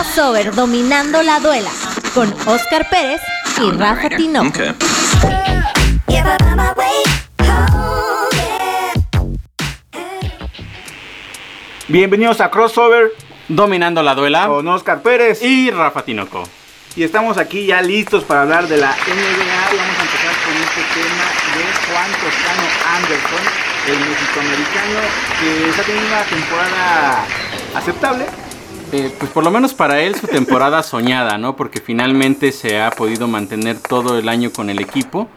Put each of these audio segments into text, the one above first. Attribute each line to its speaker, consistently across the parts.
Speaker 1: crossover dominando la duela con Oscar Pérez y Rafa Tinoco.
Speaker 2: Bienvenidos a Crossover
Speaker 3: Dominando la duela
Speaker 2: con Oscar Pérez.
Speaker 3: y Rafa Tinoco.
Speaker 2: Y estamos aquí ya listos para hablar de la NBA. Y vamos a empezar con este tema de Juan Toscano Anderson, el mexicoamericano que está teniendo una temporada aceptable.
Speaker 3: Eh, pues por lo menos para él su temporada soñada, ¿no? Porque finalmente se ha podido mantener todo el año con el equipo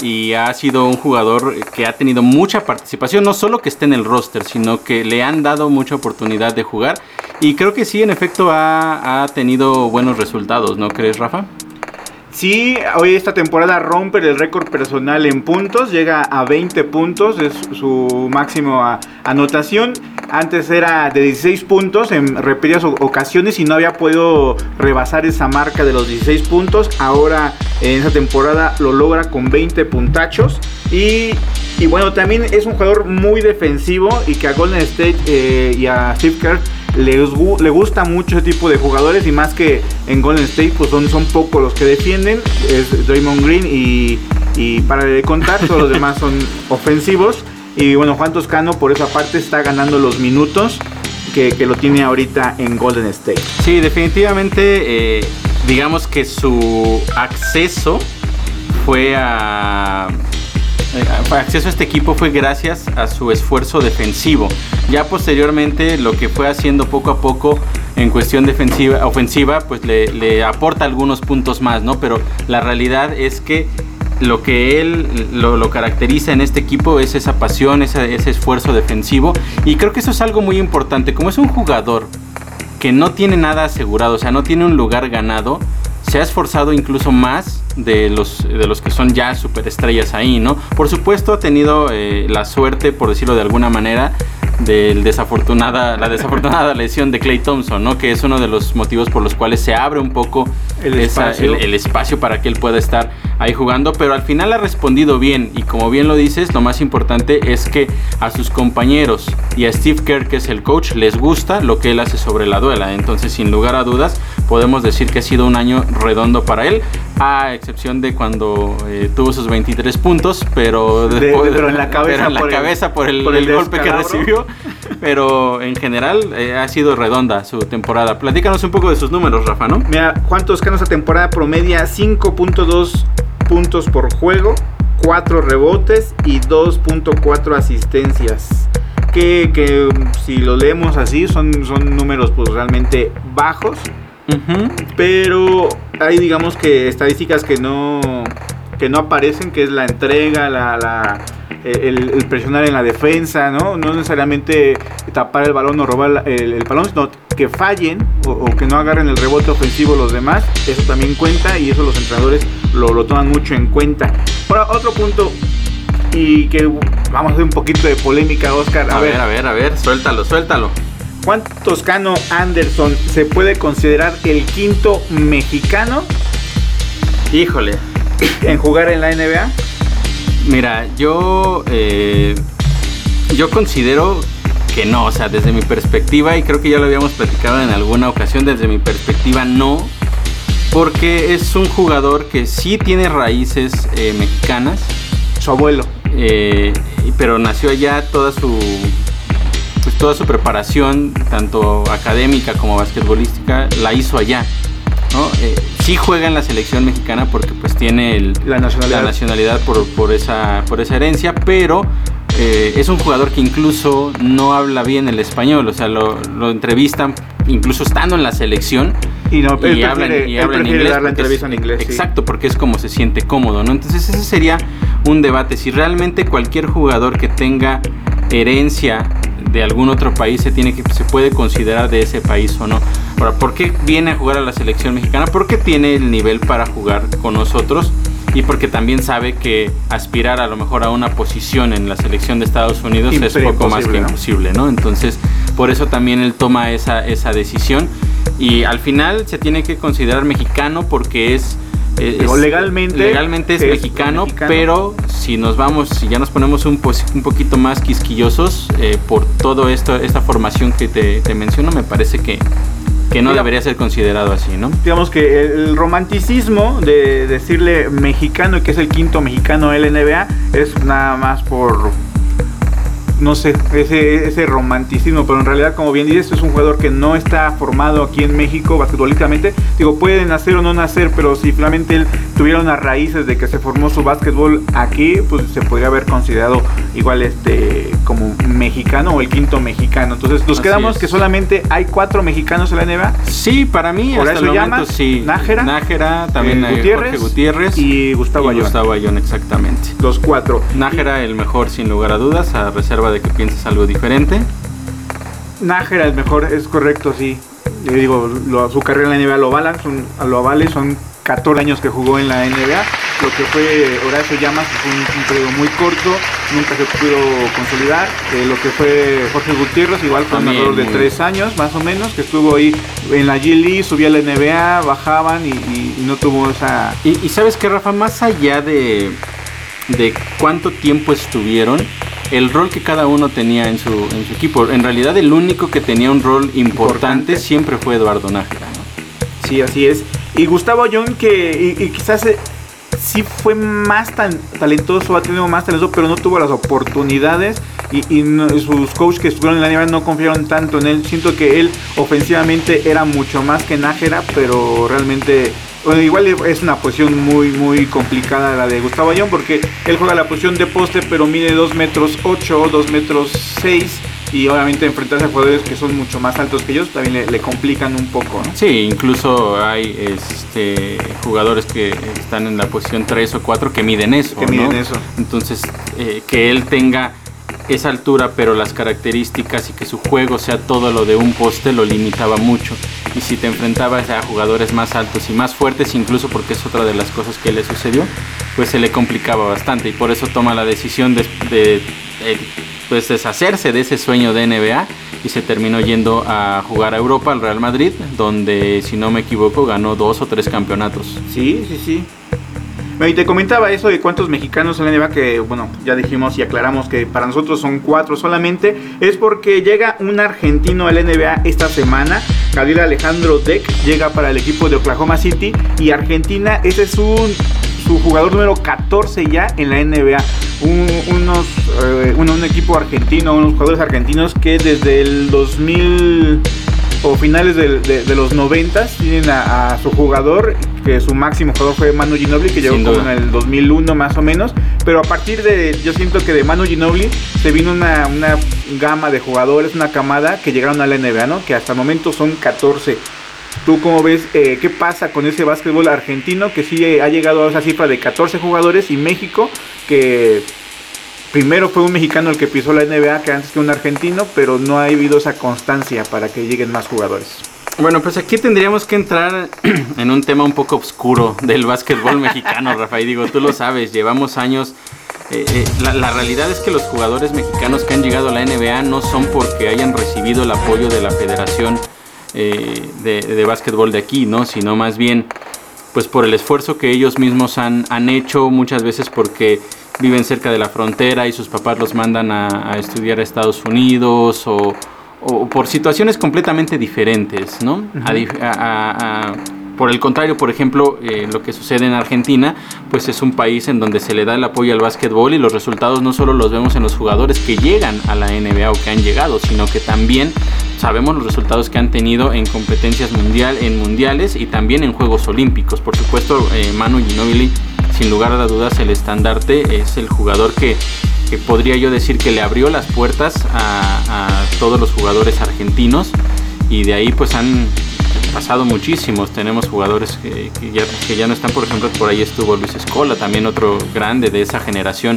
Speaker 3: y ha sido un jugador que ha tenido mucha participación, no solo que esté en el roster, sino que le han dado mucha oportunidad de jugar y creo que sí, en efecto, ha, tenido buenos resultados, ¿no crees, Rafa?
Speaker 2: Sí, hoy esta temporada rompe el récord personal en puntos, llega a 20 puntos, es su máximo anotación. Antes era de 16 puntos en repetidas ocasiones y no había podido rebasar esa marca de los 16 puntos. Ahora en esta temporada lo logra con 20 puntachos. Y, y bueno, también es un jugador muy defensivo y que a Golden State eh, y a Steve Kerr le gusta mucho ese tipo de jugadores y más que en Golden State pues son, son pocos los que defienden, es Draymond Green y, y para de contar, todos los demás son ofensivos y bueno, Juan Toscano por esa parte está ganando los minutos que, que lo tiene ahorita en Golden State.
Speaker 3: Sí, definitivamente, eh, digamos que su acceso fue a... eh, acceso a este equipo fue gracias a su esfuerzo defensivo. Ya posteriormente lo que fue haciendo poco a poco en cuestión defensiva, ofensiva, pues le, le aporta algunos puntos más, ¿no? Pero la realidad es que lo que él lo, lo caracteriza en este equipo es esa pasión, ese, ese esfuerzo defensivo. Y creo que eso es algo muy importante. Como es un jugador que no tiene nada asegurado, o sea, no tiene un lugar ganado, se ha esforzado incluso más de los, de los que son ya superestrellas ahí, ¿no? Por supuesto ha tenido eh, la suerte, por decirlo de alguna manera, del desafortunada, la desafortunada lesión de Clay Thompson, ¿no? Que es uno de los motivos por los cuales se abre un poco
Speaker 2: El
Speaker 3: esa-
Speaker 2: espacio.
Speaker 3: el- el espacio para que él pueda estar ahí jugando, pero al final ha respondido bien y como bien lo dices, lo más importante es que a sus compañeros y a Steve Kerr, que es el coach, les gusta lo que él hace sobre la duela. Entonces, sin lugar a dudas, podemos decir que ha sido un año redondo para él, a excepción de cuando eh, tuvo sus 23 puntos, pero,
Speaker 2: De-
Speaker 3: después-
Speaker 2: pero en la cabeza
Speaker 3: pero en la
Speaker 2: por el-
Speaker 3: cabeza por el,
Speaker 2: por el
Speaker 3: el golpe que recibió. Pero en general eh, ha sido redonda su temporada. Platícanos un poco de sus números, Rafa, ¿no?
Speaker 2: Mira, Juan Toscano esta temporada promedia 5.2 puntos por juego, 4 rebotes y 2.4 asistencias. Que, que, um, si lo leemos así son, son números pues realmente bajos. Pero hay digamos que estadísticas que no, que no aparecen, que es la entrega, la, la- el, el presionar en la defensa, ¿no? No necesariamente tapar el balón o robar el, el balón, sino que fallen o, o que no agarren el rebote ofensivo los demás. Eso también cuenta y eso los entrenadores lo, lo toman mucho en cuenta. Ahora, otro punto y que vamos a hacer un poquito de polémica, Oscar.
Speaker 3: A, ver, a ver, a ver, suéltalo, suéltalo.
Speaker 2: Juan Toscano Anderson se puede considerar el quinto mexicano
Speaker 3: Híjole.
Speaker 2: En jugar en la NBA.
Speaker 3: Mira, yo eh, yo considero que no, o sea, desde mi perspectiva y creo que ya lo habíamos platicado en alguna ocasión, desde mi perspectiva no, porque es un jugador que sí tiene raíces eh, mexicanas,
Speaker 2: Su abuelo.
Speaker 3: eh, pero nació allá toda su pues toda su preparación tanto académica como basquetbolística la hizo allá ¿no? Eh, sí juega en la selección mexicana porque pues tiene el,
Speaker 2: La nacionalidad.
Speaker 3: la nacionalidad por, por esa, por esa herencia, pero eh, es un jugador que incluso no habla bien el español, o sea, lo, lo entrevistan incluso estando en la selección
Speaker 2: Y no, él
Speaker 3: hablan,
Speaker 2: prefiere,
Speaker 3: y hablan inglés.
Speaker 2: dar la entrevista
Speaker 3: es-
Speaker 2: en inglés. sí.
Speaker 3: Exacto, porque es como se siente cómodo, ¿no? Entonces ese sería un debate. Si realmente cualquier jugador que tenga herencia de algún otro país se tiene que se puede considerar de ese país o no. Ahora, ¿por qué viene a jugar a la selección mexicana? Porque tiene el nivel para jugar con nosotros y porque también sabe que aspirar a lo mejor a una posición en la selección de Estados Unidos es poco más que imposible, ¿no? Entonces, por eso también él toma esa, esa decisión y al final se tiene que considerar mexicano porque es
Speaker 2: Digo,
Speaker 3: es-
Speaker 2: legalmente
Speaker 3: legalmente es,
Speaker 2: es
Speaker 3: mexicano,
Speaker 2: mexicano.
Speaker 3: pero si nos vamos, si ya nos ponemos un, pos- un poquito más quisquillosos eh, por todo esto, esta formación que te, te menciono, me parece que, que no
Speaker 2: Mira.
Speaker 3: debería ser considerado así, ¿no?
Speaker 2: Digamos que el romanticismo de decirle mexicano y que es el quinto mexicano del NBA es nada más por no sé, ese, ese romanticismo, pero en realidad, como bien dices, es un jugador que no está formado aquí en México basquetbolísticamente. Digo, puede nacer o no nacer, pero si finalmente él tuviera unas raíces de que se formó su básquetbol aquí, pues se podría haber considerado igual este como mexicano o el quinto mexicano. Entonces, nos
Speaker 3: Así
Speaker 2: quedamos
Speaker 3: es.
Speaker 2: que solamente hay cuatro mexicanos en la NBA.
Speaker 3: Sí, para mí
Speaker 2: Por
Speaker 3: hasta
Speaker 2: eso
Speaker 3: el momento
Speaker 2: llamas
Speaker 3: sí.
Speaker 2: Nájera,
Speaker 3: Nájera, también
Speaker 2: eh, Gutiérrez
Speaker 3: Jorge Gutiérrez
Speaker 2: y Gustavo Ayón.
Speaker 3: Gustavo Ayón, exactamente.
Speaker 2: Los cuatro.
Speaker 3: Nájera el mejor sin lugar a dudas, a reserva de que pienses algo diferente.
Speaker 2: Nájera es mejor, es correcto, sí. Yo digo, lo- su carrera en la NBA lo avalan, son, lo avale, son 14 años que jugó en la NBA. Lo que fue Horacio Llamas fue un, un periodo muy corto, nunca se pudo consolidar. Eh, lo que fue Jorge Gutiérrez, igual fue un error de 3 años más o menos, que estuvo ahí en la G League, subía a la NBA, bajaban y, y- y no tuvo esa...
Speaker 3: Y, y sabes que Rafa, más allá de, de cuánto tiempo estuvieron, el rol que cada uno tenía en su, en su equipo, en realidad el único que tenía un rol importante,
Speaker 2: Importante.
Speaker 3: siempre fue Eduardo Nájera. ¿no?
Speaker 2: Sí, así es. Y Gustavo Ayón, que quizás eh, sí fue más tan talentoso, ha tenido más talento, pero no tuvo las oportunidades. Y, no- sus coaches que estuvieron en la NBA no confiaron tanto en él. Siento que él ofensivamente era mucho más que Nájera, pero realmente. Bueno, igual es una posición muy, muy complicada la de Gustavo Ayón, porque él juega la posición de poste, pero mide 2 metros 8, 2 metros 6. Y obviamente enfrentarse a jugadores que son mucho más altos que ellos también le, le complican un poco, ¿no?
Speaker 3: Sí, incluso hay este, jugadores que están en la posición 3 o 4 que miden eso.
Speaker 2: Que miden
Speaker 3: ¿no?
Speaker 2: eso.
Speaker 3: Entonces, eh, que él tenga esa altura, pero las características y que su juego sea todo lo de un poste lo limitaba mucho. Y si te enfrentabas a jugadores más altos y más fuertes, incluso porque es otra de las cosas que le sucedió, pues se le complicaba bastante. Y por eso toma la decisión de, de, pues deshacerse de ese sueño de NBA y se terminó yendo a jugar a Europa, al Real Madrid, donde, si no me equivoco, ganó dos o tres campeonatos.
Speaker 2: Sí, sí, sí. Y te comentaba eso de cuántos mexicanos en la NBA que, bueno, ya dijimos y aclaramos que para nosotros son cuatro solamente. Es porque llega un argentino al NBA esta semana. Gabriel Alejandro Deck llega para el equipo de Oklahoma City. Y Argentina, ese es un, su jugador número 14 ya en la NBA. Un, unos, eh, un, un equipo argentino, unos jugadores argentinos que desde el 2000 o finales de, de los 90 tienen a, a su jugador, que su máximo jugador fue Manu Ginobili, que llegó como en el 2001 más o menos. Pero a partir de, yo siento que de Manu Ginobili se vino una, una gama de jugadores, una camada que llegaron a la NBA, ¿no? Que hasta el momento son 14. ¿Tú cómo ves eh, qué pasa con ese básquetbol argentino que sí eh, ha llegado a esa cifra de 14 jugadores y México que primero fue un mexicano el que pisó la NBA que antes que un argentino, pero no ha habido esa constancia para que lleguen más jugadores.
Speaker 3: Bueno, pues aquí tendríamos que entrar en un tema un poco oscuro del básquetbol mexicano, Rafael. Digo, tú lo sabes, llevamos años. eh, eh, la, la realidad es que los jugadores mexicanos que han llegado a la NBA no son porque hayan recibido el apoyo de la Federación eh, de, de Básquetbol de aquí, ¿no? Sino más bien, pues por el esfuerzo que ellos mismos han, han hecho, muchas veces porque viven cerca de la frontera y sus papás los mandan a, a estudiar a Estados Unidos o, o por situaciones completamente diferentes, ¿no? A- a- por el contrario, por ejemplo, eh, lo que sucede en Argentina, pues es un país en donde se le da el apoyo al básquetbol y los resultados no solo los vemos en los jugadores que llegan a la NBA o que han llegado, sino que también sabemos los resultados que han tenido en competencias mundial, en mundiales y también en Juegos Olímpicos. Por supuesto, eh, Manu Ginóbili, sin lugar a dudas, el estandarte es el jugador que, que podría yo decir que le abrió las puertas a, a todos los jugadores argentinos y de ahí pues han pasado muchísimos. Tenemos jugadores que, ya, que ya no están, por ejemplo, por ahí estuvo Luis Escola, también otro grande de esa generación,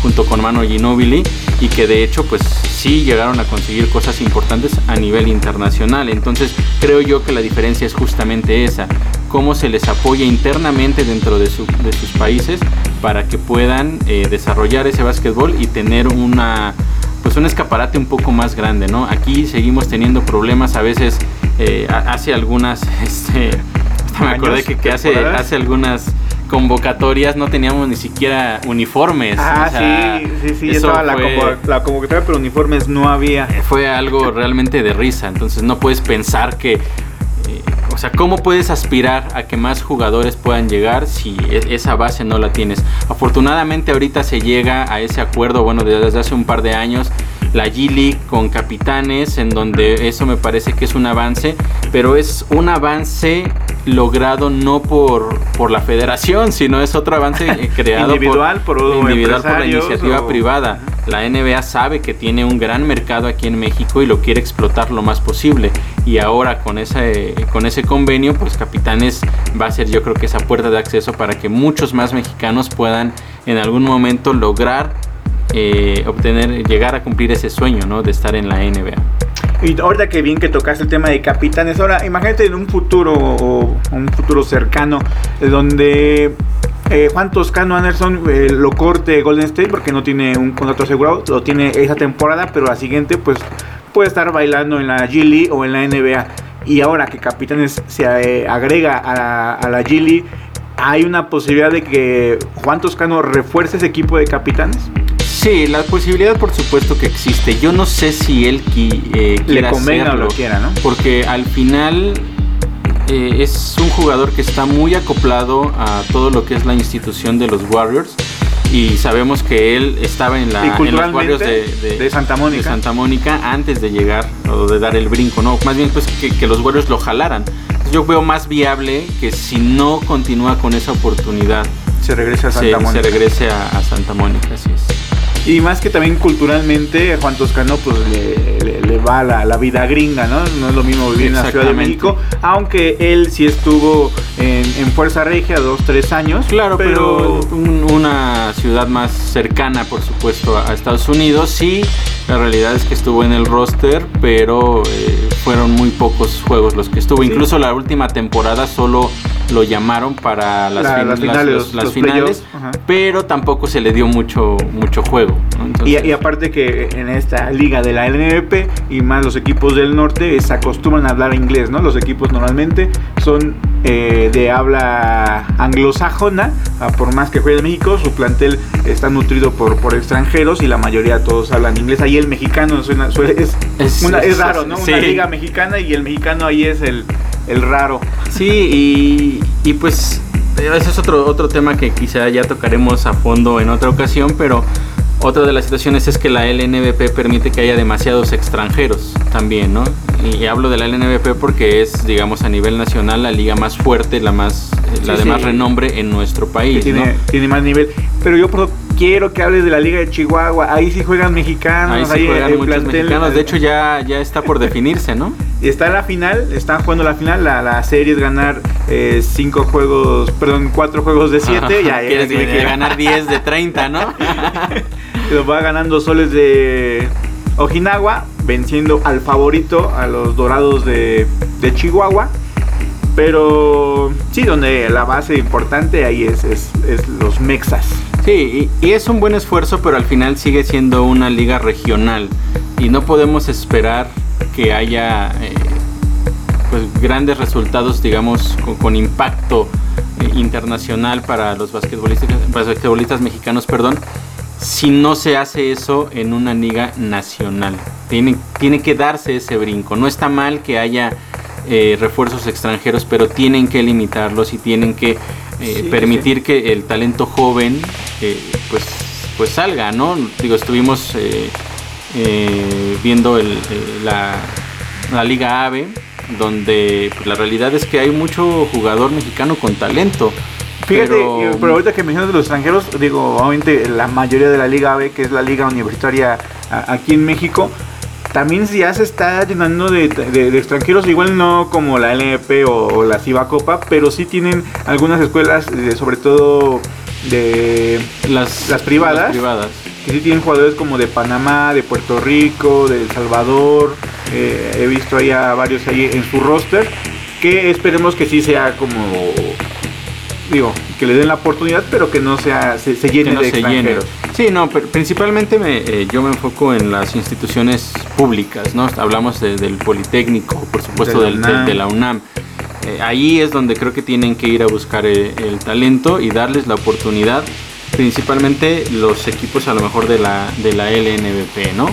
Speaker 3: junto con Manu Ginóbili, y que de hecho, pues sí llegaron a conseguir cosas importantes a nivel internacional. Entonces, creo yo que la diferencia es justamente esa: cómo se les apoya internamente dentro de, su- de sus países para que puedan eh, desarrollar ese básquetbol y tener una pues un escaparate un poco más grande, ¿no? Aquí seguimos teniendo problemas a veces, eh, ha- hace algunas, este, hasta me acordé que, que hace, hace algunas convocatorias no teníamos ni siquiera uniformes.
Speaker 2: Ah,
Speaker 3: o sea,
Speaker 2: sí, sí, sí, estaba la, la convocatoria, pero uniformes no había.
Speaker 3: fue algo realmente de risa. Entonces no puedes pensar que o sea, ¿cómo puedes aspirar a que más jugadores puedan llegar si e- esa base no la tienes? Afortunadamente ahorita se llega a ese acuerdo, bueno, desde hace un par de años, la G-League con capitanes, en donde eso me parece que es un avance, pero es un avance logrado no por, por la federación, sino es otro avance creado
Speaker 2: Individual por
Speaker 3: individual por la iniciativa
Speaker 2: o-
Speaker 3: privada. La NBA sabe que tiene un gran mercado aquí en México y lo quiere explotar lo más posible. Y ahora con ese, con ese convenio, pues Capitanes va a ser yo creo que esa puerta de acceso para que muchos más mexicanos puedan en algún momento lograr eh, obtener, llegar a cumplir ese sueño, ¿no? De estar en la NBA.
Speaker 2: Y ahorita que bien que tocaste el tema de capitanes, ahora imagínate en un futuro un futuro cercano eh, donde eh, Juan Toscano Anderson eh, lo corte Golden State porque no tiene un contrato asegurado, lo tiene esa temporada, pero la siguiente pues puede estar bailando en la G League o en la NBA. Y ahora que Capitanes se agrega a, a la G League, ¿hay una posibilidad de que Juan Toscano refuerce ese equipo de capitanes?
Speaker 3: Sí, la posibilidad por supuesto que existe. Yo no sé si él qui- eh,
Speaker 2: Le
Speaker 3: quiera
Speaker 2: convenga o lo quiera, ¿no?
Speaker 3: Porque al final eh, es un jugador que está muy acoplado a todo lo que es la institución de los Warriors. Y sabemos que él estaba en, la, en los Warriors de,
Speaker 2: de Santa Mónica.
Speaker 3: de Santa Mónica antes de llegar o de dar el brinco, ¿no? Más bien pues que, que los Warriors lo jalaran. Entonces, yo veo más viable que si no continúa con esa oportunidad,
Speaker 2: Se regresa a
Speaker 3: se,
Speaker 2: Santa
Speaker 3: se
Speaker 2: Mónica.
Speaker 3: regrese a, a Santa Mónica, así es.
Speaker 2: Y más que también culturalmente, Juan Toscano pues le, le- le va la, la vida gringa, ¿no? No es lo mismo vivir en la Ciudad de. México, aunque él sí estuvo en, en Fuerza Regia dos, tres años.
Speaker 3: Claro, pero, un- una ciudad más cercana, por supuesto, a a Estados Unidos. Sí, la realidad es que estuvo en el roster, pero eh, fueron muy pocos juegos los que estuvo.
Speaker 2: Sí.
Speaker 3: Incluso la última temporada solo lo llamaron para las,
Speaker 2: La-
Speaker 3: fin-
Speaker 2: las
Speaker 3: las-
Speaker 2: finales,
Speaker 3: los- las
Speaker 2: los
Speaker 3: finales, pero tampoco se le dio mucho, mucho juego. ¿no?
Speaker 2: Y,
Speaker 3: Entonces,
Speaker 2: y aparte que en esta liga de la LNP y más los equipos del norte se acostumbran a hablar inglés, ¿no? Los equipos normalmente son eh, de habla anglosajona, por más que juegue en México, su plantel está nutrido por, por extranjeros y la mayoría todos hablan inglés. Ahí el mexicano suena, suele- es,
Speaker 3: Es-
Speaker 2: una- es raro, ¿no?
Speaker 3: sí.
Speaker 2: Una liga mexicana y el mexicano ahí es el, el raro.
Speaker 3: Sí, y, y pues eh, ese es otro, otro tema que quizá ya tocaremos a fondo en otra ocasión, pero otra de las situaciones es que la LNBP permite que haya demasiados extranjeros también, ¿no? Y hablo de la LNBP porque es, digamos, a nivel nacional la liga más fuerte, la más, eh, la
Speaker 2: Sí,
Speaker 3: de
Speaker 2: sí.
Speaker 3: más renombre en nuestro país,
Speaker 2: tiene,
Speaker 3: ¿no?
Speaker 2: tiene más nivel. Pero yo pro- quiero que hables de la Liga de Chihuahua. Ahí sí juegan mexicanos.
Speaker 3: Ahí sí juegan muchos
Speaker 2: plantel-
Speaker 3: mexicanos, de hecho ya, ya está por definirse, ¿no?
Speaker 2: Está en la final, están jugando la final. La, la serie es ganar eh, cinco juegos, perdón, cuatro juegos de siete. ya, ya,
Speaker 3: Quieres
Speaker 2: ya
Speaker 3: ganar 10 de 30, ¿no?
Speaker 2: Va ganando Soles de Ojinawa, venciendo al favorito, a los Dorados de, de Chihuahua. Pero sí, donde la base importante ahí es, es, los Mexas.
Speaker 3: Sí, y, es un buen esfuerzo, pero al final sigue siendo una liga regional y no podemos esperar que haya eh, pues, grandes resultados, digamos, con, impacto eh, internacional para los basquetbolistas, basquetbolistas mexicanos, perdón, si no se hace eso en una liga nacional. Tiene, tiene que darse ese brinco. No está mal que haya eh, refuerzos extranjeros, pero tienen que limitarlos y tienen que eh,
Speaker 2: Sí,
Speaker 3: permitir que el talento joven eh, pues, pues salga, ¿no? Digo, estuvimos viendo el, la, la Liga AVE, donde pues, la realidad es que hay mucho jugador mexicano con talento.
Speaker 2: Fíjate,
Speaker 3: pero-
Speaker 2: eh, pero ahorita que mencionas de los extranjeros, digo, obviamente la mayoría de la Liga B, que es la liga universitaria aquí en México, también ya se está llenando de, de- de extranjeros, igual no como la LNP o, o la Ciba Copa, pero sí tienen algunas escuelas, eh, sobre todo de
Speaker 3: las,
Speaker 2: las privadas.
Speaker 3: las privadas.
Speaker 2: que sí tienen jugadores como de Panamá, de Puerto Rico, de El Salvador. eh, he visto ahí a varios ahí en su roster. Que esperemos que sí sea como. Digo, que le den la oportunidad, pero que no sea se, se llene
Speaker 3: que no
Speaker 2: de
Speaker 3: se llene.
Speaker 2: extranjeros.
Speaker 3: Sí, no, pero principalmente me, eh, yo me enfoco en las instituciones públicas, ¿no? Hablamos de- del Politécnico, por supuesto,
Speaker 2: De la
Speaker 3: del- de,
Speaker 2: UNAM.
Speaker 3: la UNAM. Eh, ahí es donde creo que tienen que ir a buscar eh, el talento y darles la oportunidad, principalmente los equipos a lo mejor de la, de la LNBP, ¿no?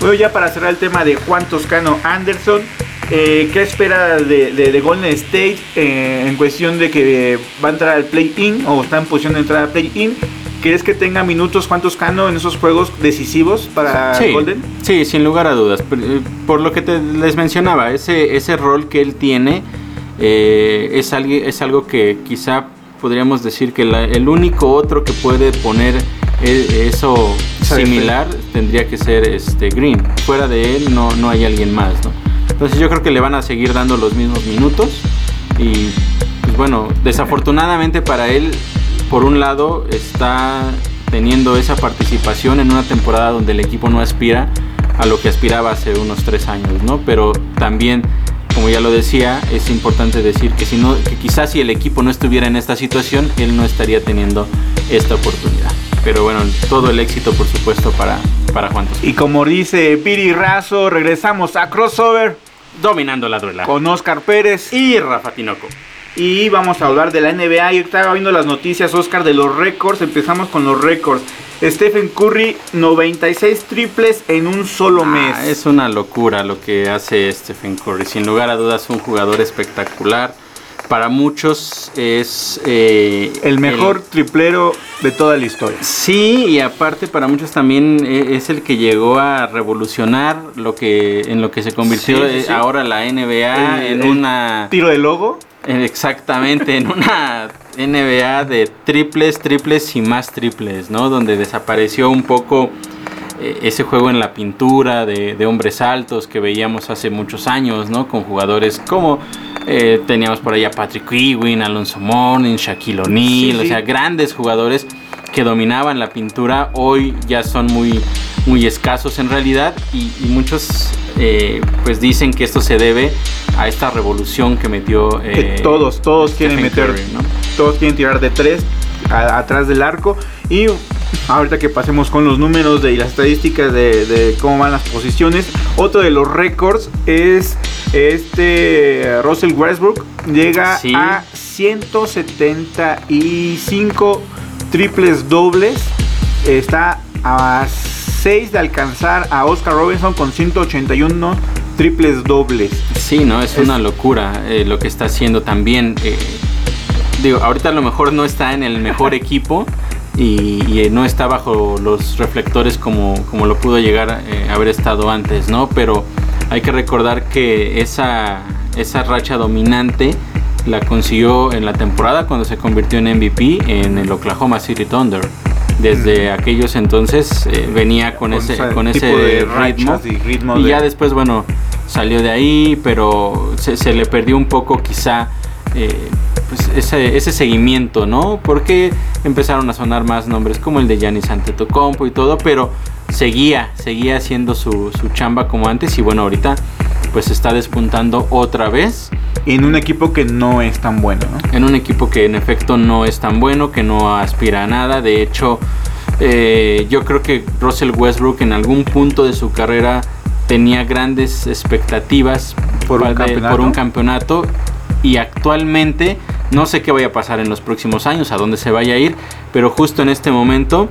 Speaker 2: Bueno, ya para cerrar el tema de Juan Toscano Anderson, eh, ¿qué espera de, de- de Golden State eh, en cuestión de que va a entrar al play-in o está en posición de entrar al play-in? ¿Crees que tenga minutos cuántos Cano en esos juegos decisivos para
Speaker 3: Sí,
Speaker 2: Golden?
Speaker 3: sí, sin lugar a dudas. Por, eh, por lo que te, les mencionaba, ese, ese rol que él tiene eh, es, algo, es algo que quizá podríamos decir que la- el único otro que puede poner e- eso similar tendría que ser este Green. Fuera de él no, no hay alguien más, ¿no? Entonces yo creo que le van a seguir dando los mismos minutos y pues bueno, desafortunadamente para él, por un lado, está teniendo esa participación en una temporada donde el equipo no aspira a lo que aspiraba hace unos tres años, ¿no? Pero también, como ya lo decía, es importante decir que si no, que quizás si el equipo no estuviera en esta situación, él no estaría teniendo esta oportunidad. Pero bueno, todo el éxito, por supuesto, para, para Juan.
Speaker 2: Y como dice Piri Razo, regresamos a crossover
Speaker 3: Dominando la duela.
Speaker 2: con Oscar Pérez
Speaker 3: Y Rafa Tinoco.
Speaker 2: y vamos a hablar de la NBA. Yo estaba viendo las noticias, Oscar, de los récords. Empezamos con los récords. Stephen Curry, 96 triples en un solo mes.
Speaker 3: Ah, es una locura lo que hace Stephen Curry. Sin lugar a dudas, un jugador espectacular. Para muchos es eh,
Speaker 2: el mejor triplero de toda la historia.
Speaker 3: Sí, y aparte para muchos también eh, es el que llegó a revolucionar lo que en lo que se convirtió
Speaker 2: Sí, sí,
Speaker 3: eh, ahora la NBA
Speaker 2: El-
Speaker 3: en
Speaker 2: el
Speaker 3: una
Speaker 2: Tiro de logo.
Speaker 3: exactamente en una NBA de triples, triples y más triples, ¿no? Donde desapareció un poco ese juego en la pintura de, de hombres altos que veíamos hace muchos años, ¿no? Con jugadores como eh, teníamos por ahí a Patrick Ewing, Alonso Mourning, Shaquille O'Neal,
Speaker 2: Sí,
Speaker 3: o
Speaker 2: sí.
Speaker 3: sea, grandes jugadores que dominaban la pintura, hoy ya son muy, muy escasos en realidad y, y muchos eh, pues dicen que esto se debe a esta revolución que metió
Speaker 2: Que
Speaker 3: eh,
Speaker 2: todos, todos quieren meter.
Speaker 3: Curry, ¿no?
Speaker 2: Todos quieren tirar de tres a- atrás del arco. Y ahorita que pasemos con los números de, y las estadísticas de, de cómo van las posiciones. Otro de los récords es este Russell Westbrook. Llega
Speaker 3: Sí.
Speaker 2: a 175 triples dobles. Está a 6 de alcanzar a Oscar Robinson con 181 triples dobles.
Speaker 3: Sí, no, es,
Speaker 2: Es-
Speaker 3: una locura eh, lo que está haciendo también. eh, digo, ahorita a lo mejor no está en el mejor equipo y, y, eh, no está bajo los reflectores como, como lo pudo llegar eh, a haber estado antes, ¿no? Pero hay que recordar que esa, esa racha dominante la consiguió en la temporada cuando se convirtió en MVP en el Oklahoma City Thunder. Desde aquellos entonces eh, venía con, ese, con ese ritmo.
Speaker 2: y ritmo
Speaker 3: Y
Speaker 2: de-
Speaker 3: ya después, bueno, salió de ahí, pero se, se le perdió un poco quizá eh, pues ese, ese seguimiento, ¿no? Porque empezaron a sonar más nombres como el de Giannis Antetokounmpo y todo, pero seguía, seguía haciendo su, su chamba como antes y bueno, ahorita pues está despuntando otra vez
Speaker 2: en un equipo que no es tan bueno, ¿no?
Speaker 3: en un equipo que en efecto no es tan bueno, que no aspira a nada. De hecho, eh, yo creo que Russell Westbrook en algún punto de su carrera tenía grandes expectativas
Speaker 2: Por un
Speaker 3: pa- de-
Speaker 2: campeonato.
Speaker 3: por un campeonato y actualmente no sé qué vaya a pasar en los próximos años, a dónde se vaya a ir, pero justo en este momento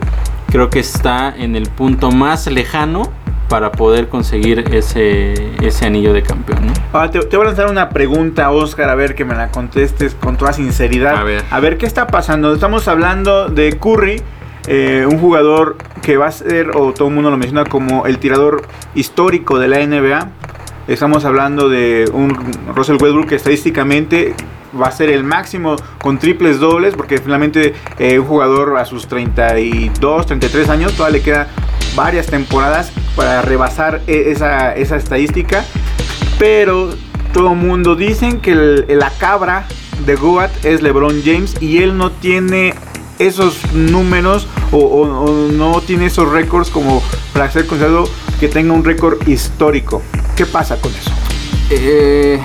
Speaker 3: creo que está en el punto más lejano para poder conseguir ese, ese anillo de campeón. ¿no?
Speaker 2: Ahora te, te voy a lanzar una pregunta, Oscar, a ver que me la contestes con toda sinceridad.
Speaker 3: A ver.
Speaker 2: qué está pasando. Estamos hablando de Curry, eh, un jugador que va a ser, o todo el mundo lo menciona como el tirador histórico de la NBA. Estamos hablando de un Russell Westbrook que estadísticamente va a ser el máximo con triples dobles, porque finalmente eh, un jugador a sus 32, 33 años todavía le queda varias temporadas para rebasar e- esa, esa estadística. Pero todo el mundo dicen que la cabra de Goat es LeBron James y él no tiene esos números o, o- no tiene esos récords como para ser considerado que tenga un récord histórico. ¿Qué pasa con eso?
Speaker 3: Eh,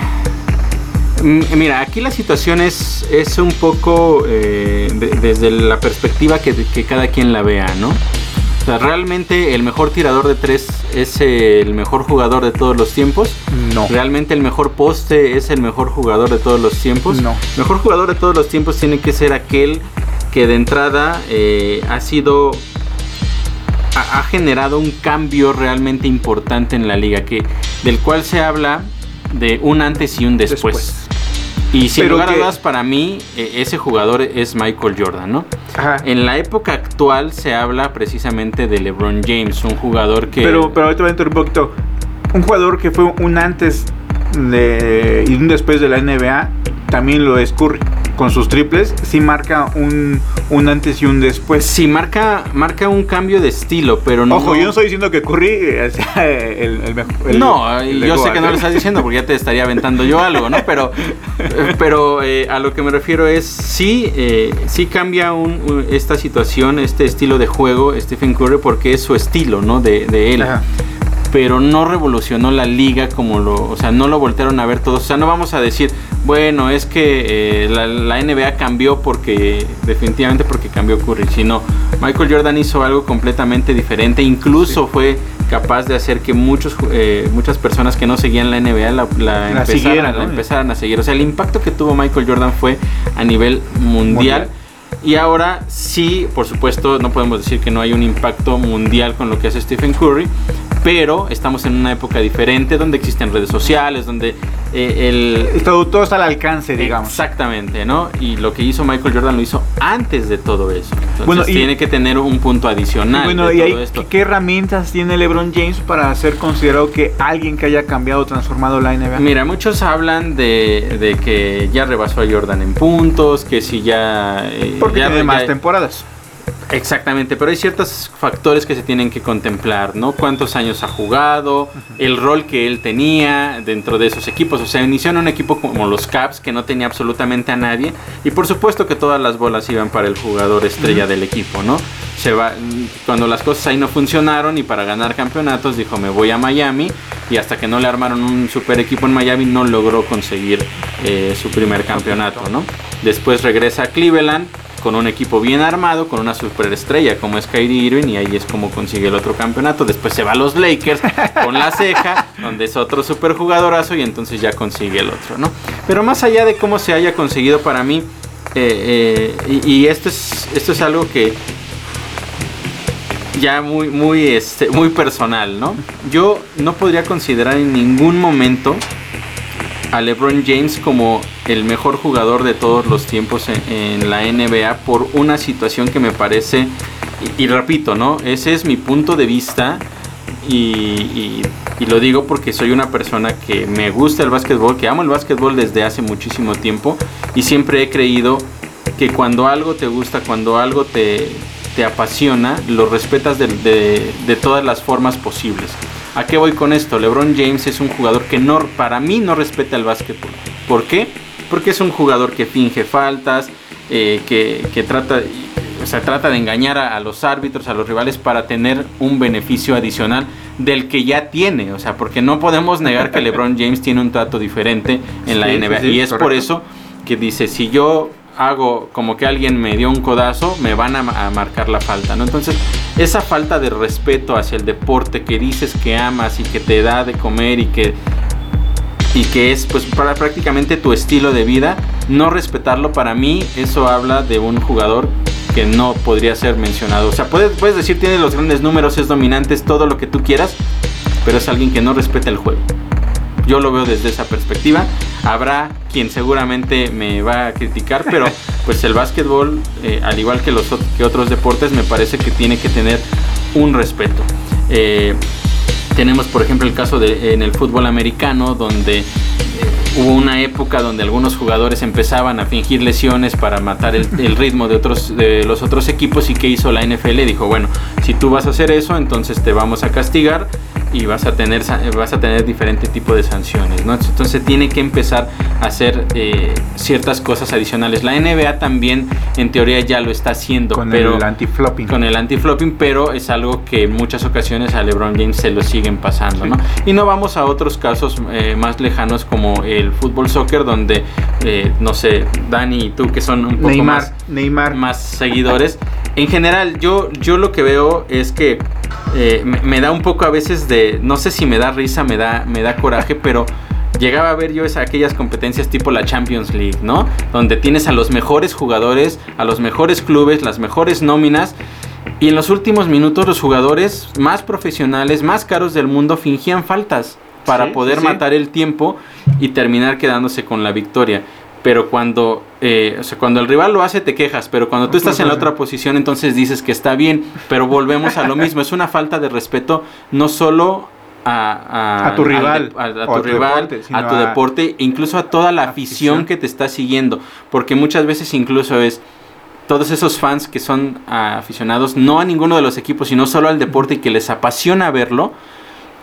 Speaker 3: mira, aquí la situación es, es un poco eh, de- desde la perspectiva que, que cada quien la vea, ¿no? O sea, realmente el mejor tirador de tres es el mejor jugador de todos los tiempos.
Speaker 2: No.
Speaker 3: Realmente el mejor poste es el mejor jugador de todos los tiempos.
Speaker 2: No.
Speaker 3: Mejor jugador de todos los tiempos tiene que ser aquel que de entrada eh, ha sido ha, ha generado un cambio realmente importante en la liga, que, del cual se habla de un antes y un después.
Speaker 2: Después.
Speaker 3: Y sin
Speaker 2: Pero
Speaker 3: lugar a dudas, para mí, eh, ese jugador es Michael Jordan, ¿no?
Speaker 2: Ajá.
Speaker 3: En la época actual se habla precisamente de LeBron James, un jugador que...
Speaker 2: Pero, pero ahorita voy a interrumpir un poquito. Un jugador que fue un antes de, y un después de la NBA, también lo es Curry. Con sus triples, sí marca un, un antes y un después.
Speaker 3: Sí, marca, marca un cambio de estilo, pero no...
Speaker 2: Ojo, yo no estoy diciendo que Curry sea el, el mejor. el-
Speaker 3: no,
Speaker 2: el
Speaker 3: yo sé que no
Speaker 2: ¿eh?
Speaker 3: lo estás diciendo porque ya te estaría aventando yo algo, ¿no? Pero, pero eh, a lo que me refiero es, sí, eh, sí cambia un- un- esta situación, este estilo de juego, Stephen Curry, porque es su estilo, ¿no? De, de él.
Speaker 2: Ajá.
Speaker 3: Pero no revolucionó la liga como lo, o sea, no lo voltearon a ver todos. O sea, no vamos a decir, bueno, es que eh, la, la NBA cambió porque, definitivamente porque cambió Curry, sino Michael Jordan hizo algo completamente diferente. Incluso fue capaz de hacer que muchos, eh, muchas personas que no seguían la NBA la, la empezaran,
Speaker 2: siguieran,
Speaker 3: empezaran a seguir. O sea, el impacto que tuvo Michael Jordan fue a nivel mundial.
Speaker 2: Mundial.
Speaker 3: Y ahora sí, por supuesto, no podemos decir que no hay un impacto mundial con lo que hace Stephen Curry, pero estamos en una época diferente donde existen redes sociales, donde eh, el...
Speaker 2: Todo, todo está al alcance, digamos.
Speaker 3: Exactamente, ¿no? Y lo que hizo Michael Jordan lo hizo antes de todo eso. Entonces
Speaker 2: Bueno, y-
Speaker 3: tiene que tener un punto adicional
Speaker 2: bueno,
Speaker 3: de
Speaker 2: y
Speaker 3: todo
Speaker 2: ahí,
Speaker 3: esto.
Speaker 2: ¿qué, qué herramientas tiene LeBron James para ser considerado que alguien que haya cambiado o transformado la NBA?
Speaker 3: Mira, muchos hablan de, de que ya rebasó a Jordan en puntos, que si ya... eh,
Speaker 2: Porque
Speaker 3: ya-
Speaker 2: más temporadas.
Speaker 3: Exactamente, pero hay ciertos factores que se tienen que contemplar, ¿no? Cuántos años ha jugado, el rol que él tenía dentro de esos equipos. O sea, inició en un equipo como los Caps, que no tenía absolutamente a nadie. Y por supuesto que todas las bolas iban para el jugador estrella del equipo, ¿no? Se va, cuando las cosas ahí no funcionaron y para ganar campeonatos dijo me voy a Miami y hasta que no le armaron un super equipo en Miami no logró conseguir eh, su primer campeonato, ¿no? Después regresa a Cleveland con un equipo bien armado, con una superestrella como es Kyrie Irving y ahí es como consigue el otro campeonato. Después se va a los Lakers con la ceja, donde es otro superjugadorazo y entonces ya consigue el otro, ¿no? Pero más allá de cómo se haya conseguido para mí, eh, eh, y, y esto, es, esto es algo que ya muy, muy, este, muy personal, ¿no? Yo no podría considerar en ningún momento a LeBron James como el mejor jugador de todos los tiempos en, la NBA por una situación que me parece, y, repito, ¿no? Ese es mi punto de vista y, lo digo porque soy una persona que me gusta el básquetbol, que amo el básquetbol desde hace muchísimo tiempo y siempre he creído que cuando algo te gusta, cuando algo te, te apasiona, lo respetas de- de todas las formas posibles. ¿A qué voy con esto? LeBron James es un jugador que no, para mí no respeta el básquetbol. ¿Por qué? Porque es un jugador que finge faltas, eh, que, que trata, o sea, trata de engañar a, a los árbitros, a los rivales para tener un beneficio adicional del que ya tiene. O sea, porque no podemos negar que LeBron James tiene un trato diferente en la
Speaker 2: Sí,
Speaker 3: NBA.
Speaker 2: sí,
Speaker 3: y es por eso que dice, si yo hago como que alguien me dio un codazo, me van a, a marcar la falta, ¿no? Entonces, esa falta de respeto hacia el deporte que dices que amas y que te da de comer y que y que es pues para prácticamente tu estilo de vida, no respetarlo para mí, eso habla de un jugador que no podría ser mencionado. O sea, puedes, puedes decir tiene los grandes números, es dominante, es todo lo que tú quieras, pero es alguien que no respeta el juego. Yo lo veo desde esa perspectiva. Habrá quien seguramente me va a criticar, pero pues el básquetbol, eh, al igual que los que otros deportes, me parece que tiene que tener un respeto. Eh, tenemos, por ejemplo, el caso de en el fútbol americano, donde eh, hubo una época donde algunos jugadores empezaban a fingir lesiones para matar el, el ritmo de otros de los otros equipos y qué hizo la NFL dijo bueno si tú vas a hacer eso entonces te vamos a castigar y vas a tener sa- vas a tener diferente tipo de sanciones ¿no? entonces tiene que empezar a hacer eh, ciertas cosas adicionales la NBA también en teoría ya lo está haciendo
Speaker 2: Con
Speaker 3: pero
Speaker 2: el anti-flopping.
Speaker 3: con el anti-flopping, pero es algo que en muchas ocasiones a LeBron James se lo siguen pasando, ¿no? Y no vamos a otros casos eh, más lejanos como el fútbol soccer, donde, eh, no sé, Dani y tú que son un poco
Speaker 2: Neymar,
Speaker 3: más,
Speaker 2: Neymar.
Speaker 3: más seguidores. En general, yo, yo lo que veo es que eh, me, me da un poco a veces de, no sé si me da risa, me da, me da coraje, pero llegaba a ver yo esa, aquellas competencias tipo la Champions League, ¿no? Donde tienes a los mejores jugadores, a los mejores clubes, las mejores nóminas. Y en los últimos minutos los jugadores más profesionales, más caros del mundo, fingían faltas para
Speaker 2: Sí,
Speaker 3: poder
Speaker 2: sí,
Speaker 3: matar el tiempo. y terminar quedándose con la victoria. Pero cuando, eh, o sea, cuando el rival lo hace te quejas, pero cuando tú estás en la otra posición entonces dices que está bien, pero volvemos a lo mismo, es una falta de respeto no solo a,
Speaker 2: a tu rival,
Speaker 3: a, tu, rival, deporte, a tu deporte, incluso a toda la afición, afición. que te está siguiendo, porque muchas veces incluso es todos esos fans que son aficionados no a ninguno de los equipos, sino solo al deporte y que les apasiona verlo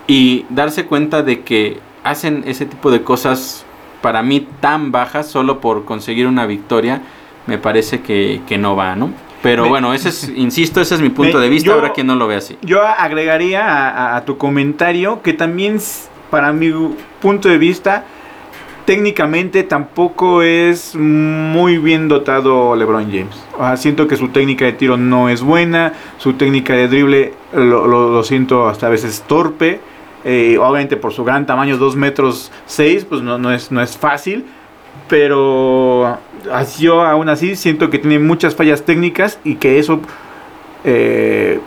Speaker 3: y darse cuenta de que hacen ese tipo de cosas para mí tan bajas solo por conseguir una victoria, me parece que, no va, ¿no? Pero bueno, ese es, insisto, ese es mi punto de vista, ahora que no lo ve así.
Speaker 2: Yo agregaría a, tu comentario que también, para mi punto de vista, técnicamente tampoco es muy bien dotado LeBron James. siento que su técnica de tiro no es buena, su técnica de drible lo, siento hasta a veces torpe. Eh, obviamente por su gran tamaño, 2 metros 6, pues no, no, es, no es fácil. Pero yo aún así siento que tiene muchas fallas técnicas y que eso eh,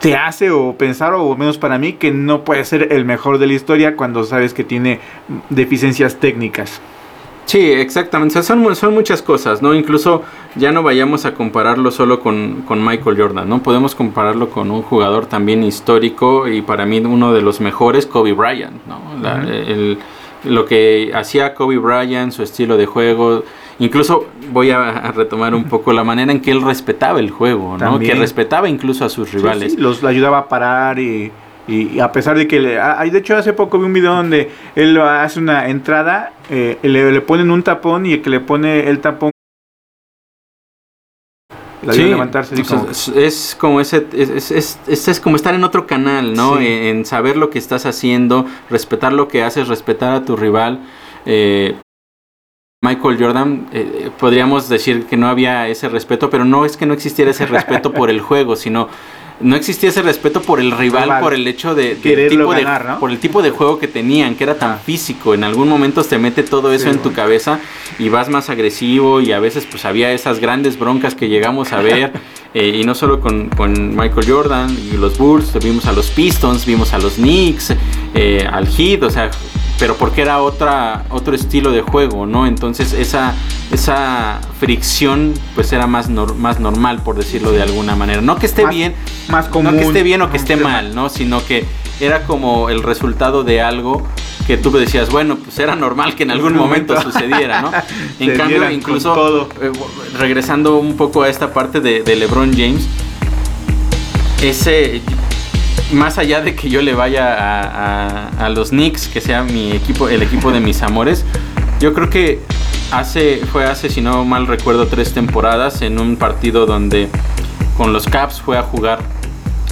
Speaker 2: te hace o pensar, o menos para mí, que no puede ser el mejor de la historia cuando sabes que tiene deficiencias técnicas.
Speaker 3: Sí, exactamente. son, son muchas cosas, ¿no? Incluso ya no vayamos a compararlo solo con, Michael Jordan, ¿no? Podemos compararlo con un jugador también histórico y para mí uno de los mejores, Kobe Bryant, ¿no? lo que hacía Kobe Bryant, su estilo de juego, Incluso voy a, retomar un poco la manera en que él respetaba el juego, ¿no? Que respetaba incluso a sus rivales.
Speaker 2: Sí, los ayudaba a parar y, a pesar de que le, de hecho hace poco vi un video donde él hace una entrada, eh, le, le, ponen un tapón y el que le pone el tapón
Speaker 3: sí, levantarse es, como ese es, es, es, como estar en otro canal no en, saber lo que estás haciendo respetar lo que haces respetar a tu rival. Eh, Michael Jordan, eh, podríamos decir que no había ese respeto, pero no es que no existiera ese respeto por el juego, sino no existía ese respeto por el rival, por el hecho de, tipo de por el tipo de juego que tenían, que era tan físico. En algún momento te mete todo eso en tu cabeza y vas más agresivo y a veces pues había esas grandes broncas que llegamos a ver eh, y no solo con, Michael Jordan y los Bulls, vimos a los Pistons, vimos a los Knicks, eh, al Heat, o sea pero porque era otra, otro estilo de juego, ¿no? Entonces esa, esa fricción pues era más, más normal, por decirlo de alguna manera. No que esté bien,
Speaker 2: más común,
Speaker 3: no que esté bien o que esté mal, ¿no? Sino que era como el resultado de algo que tú decías, bueno, pues era normal que en algún momento sucediera, ¿no? En cambio, incluso eh, regresando un poco a esta parte de, de LeBron James, ese más allá de que yo le vaya a, los Knicks, que sea mi equipo, el equipo de mis amores, yo creo que hace, fue hace, si no mal recuerdo, tres temporadas en un partido donde con los Caps fue a jugar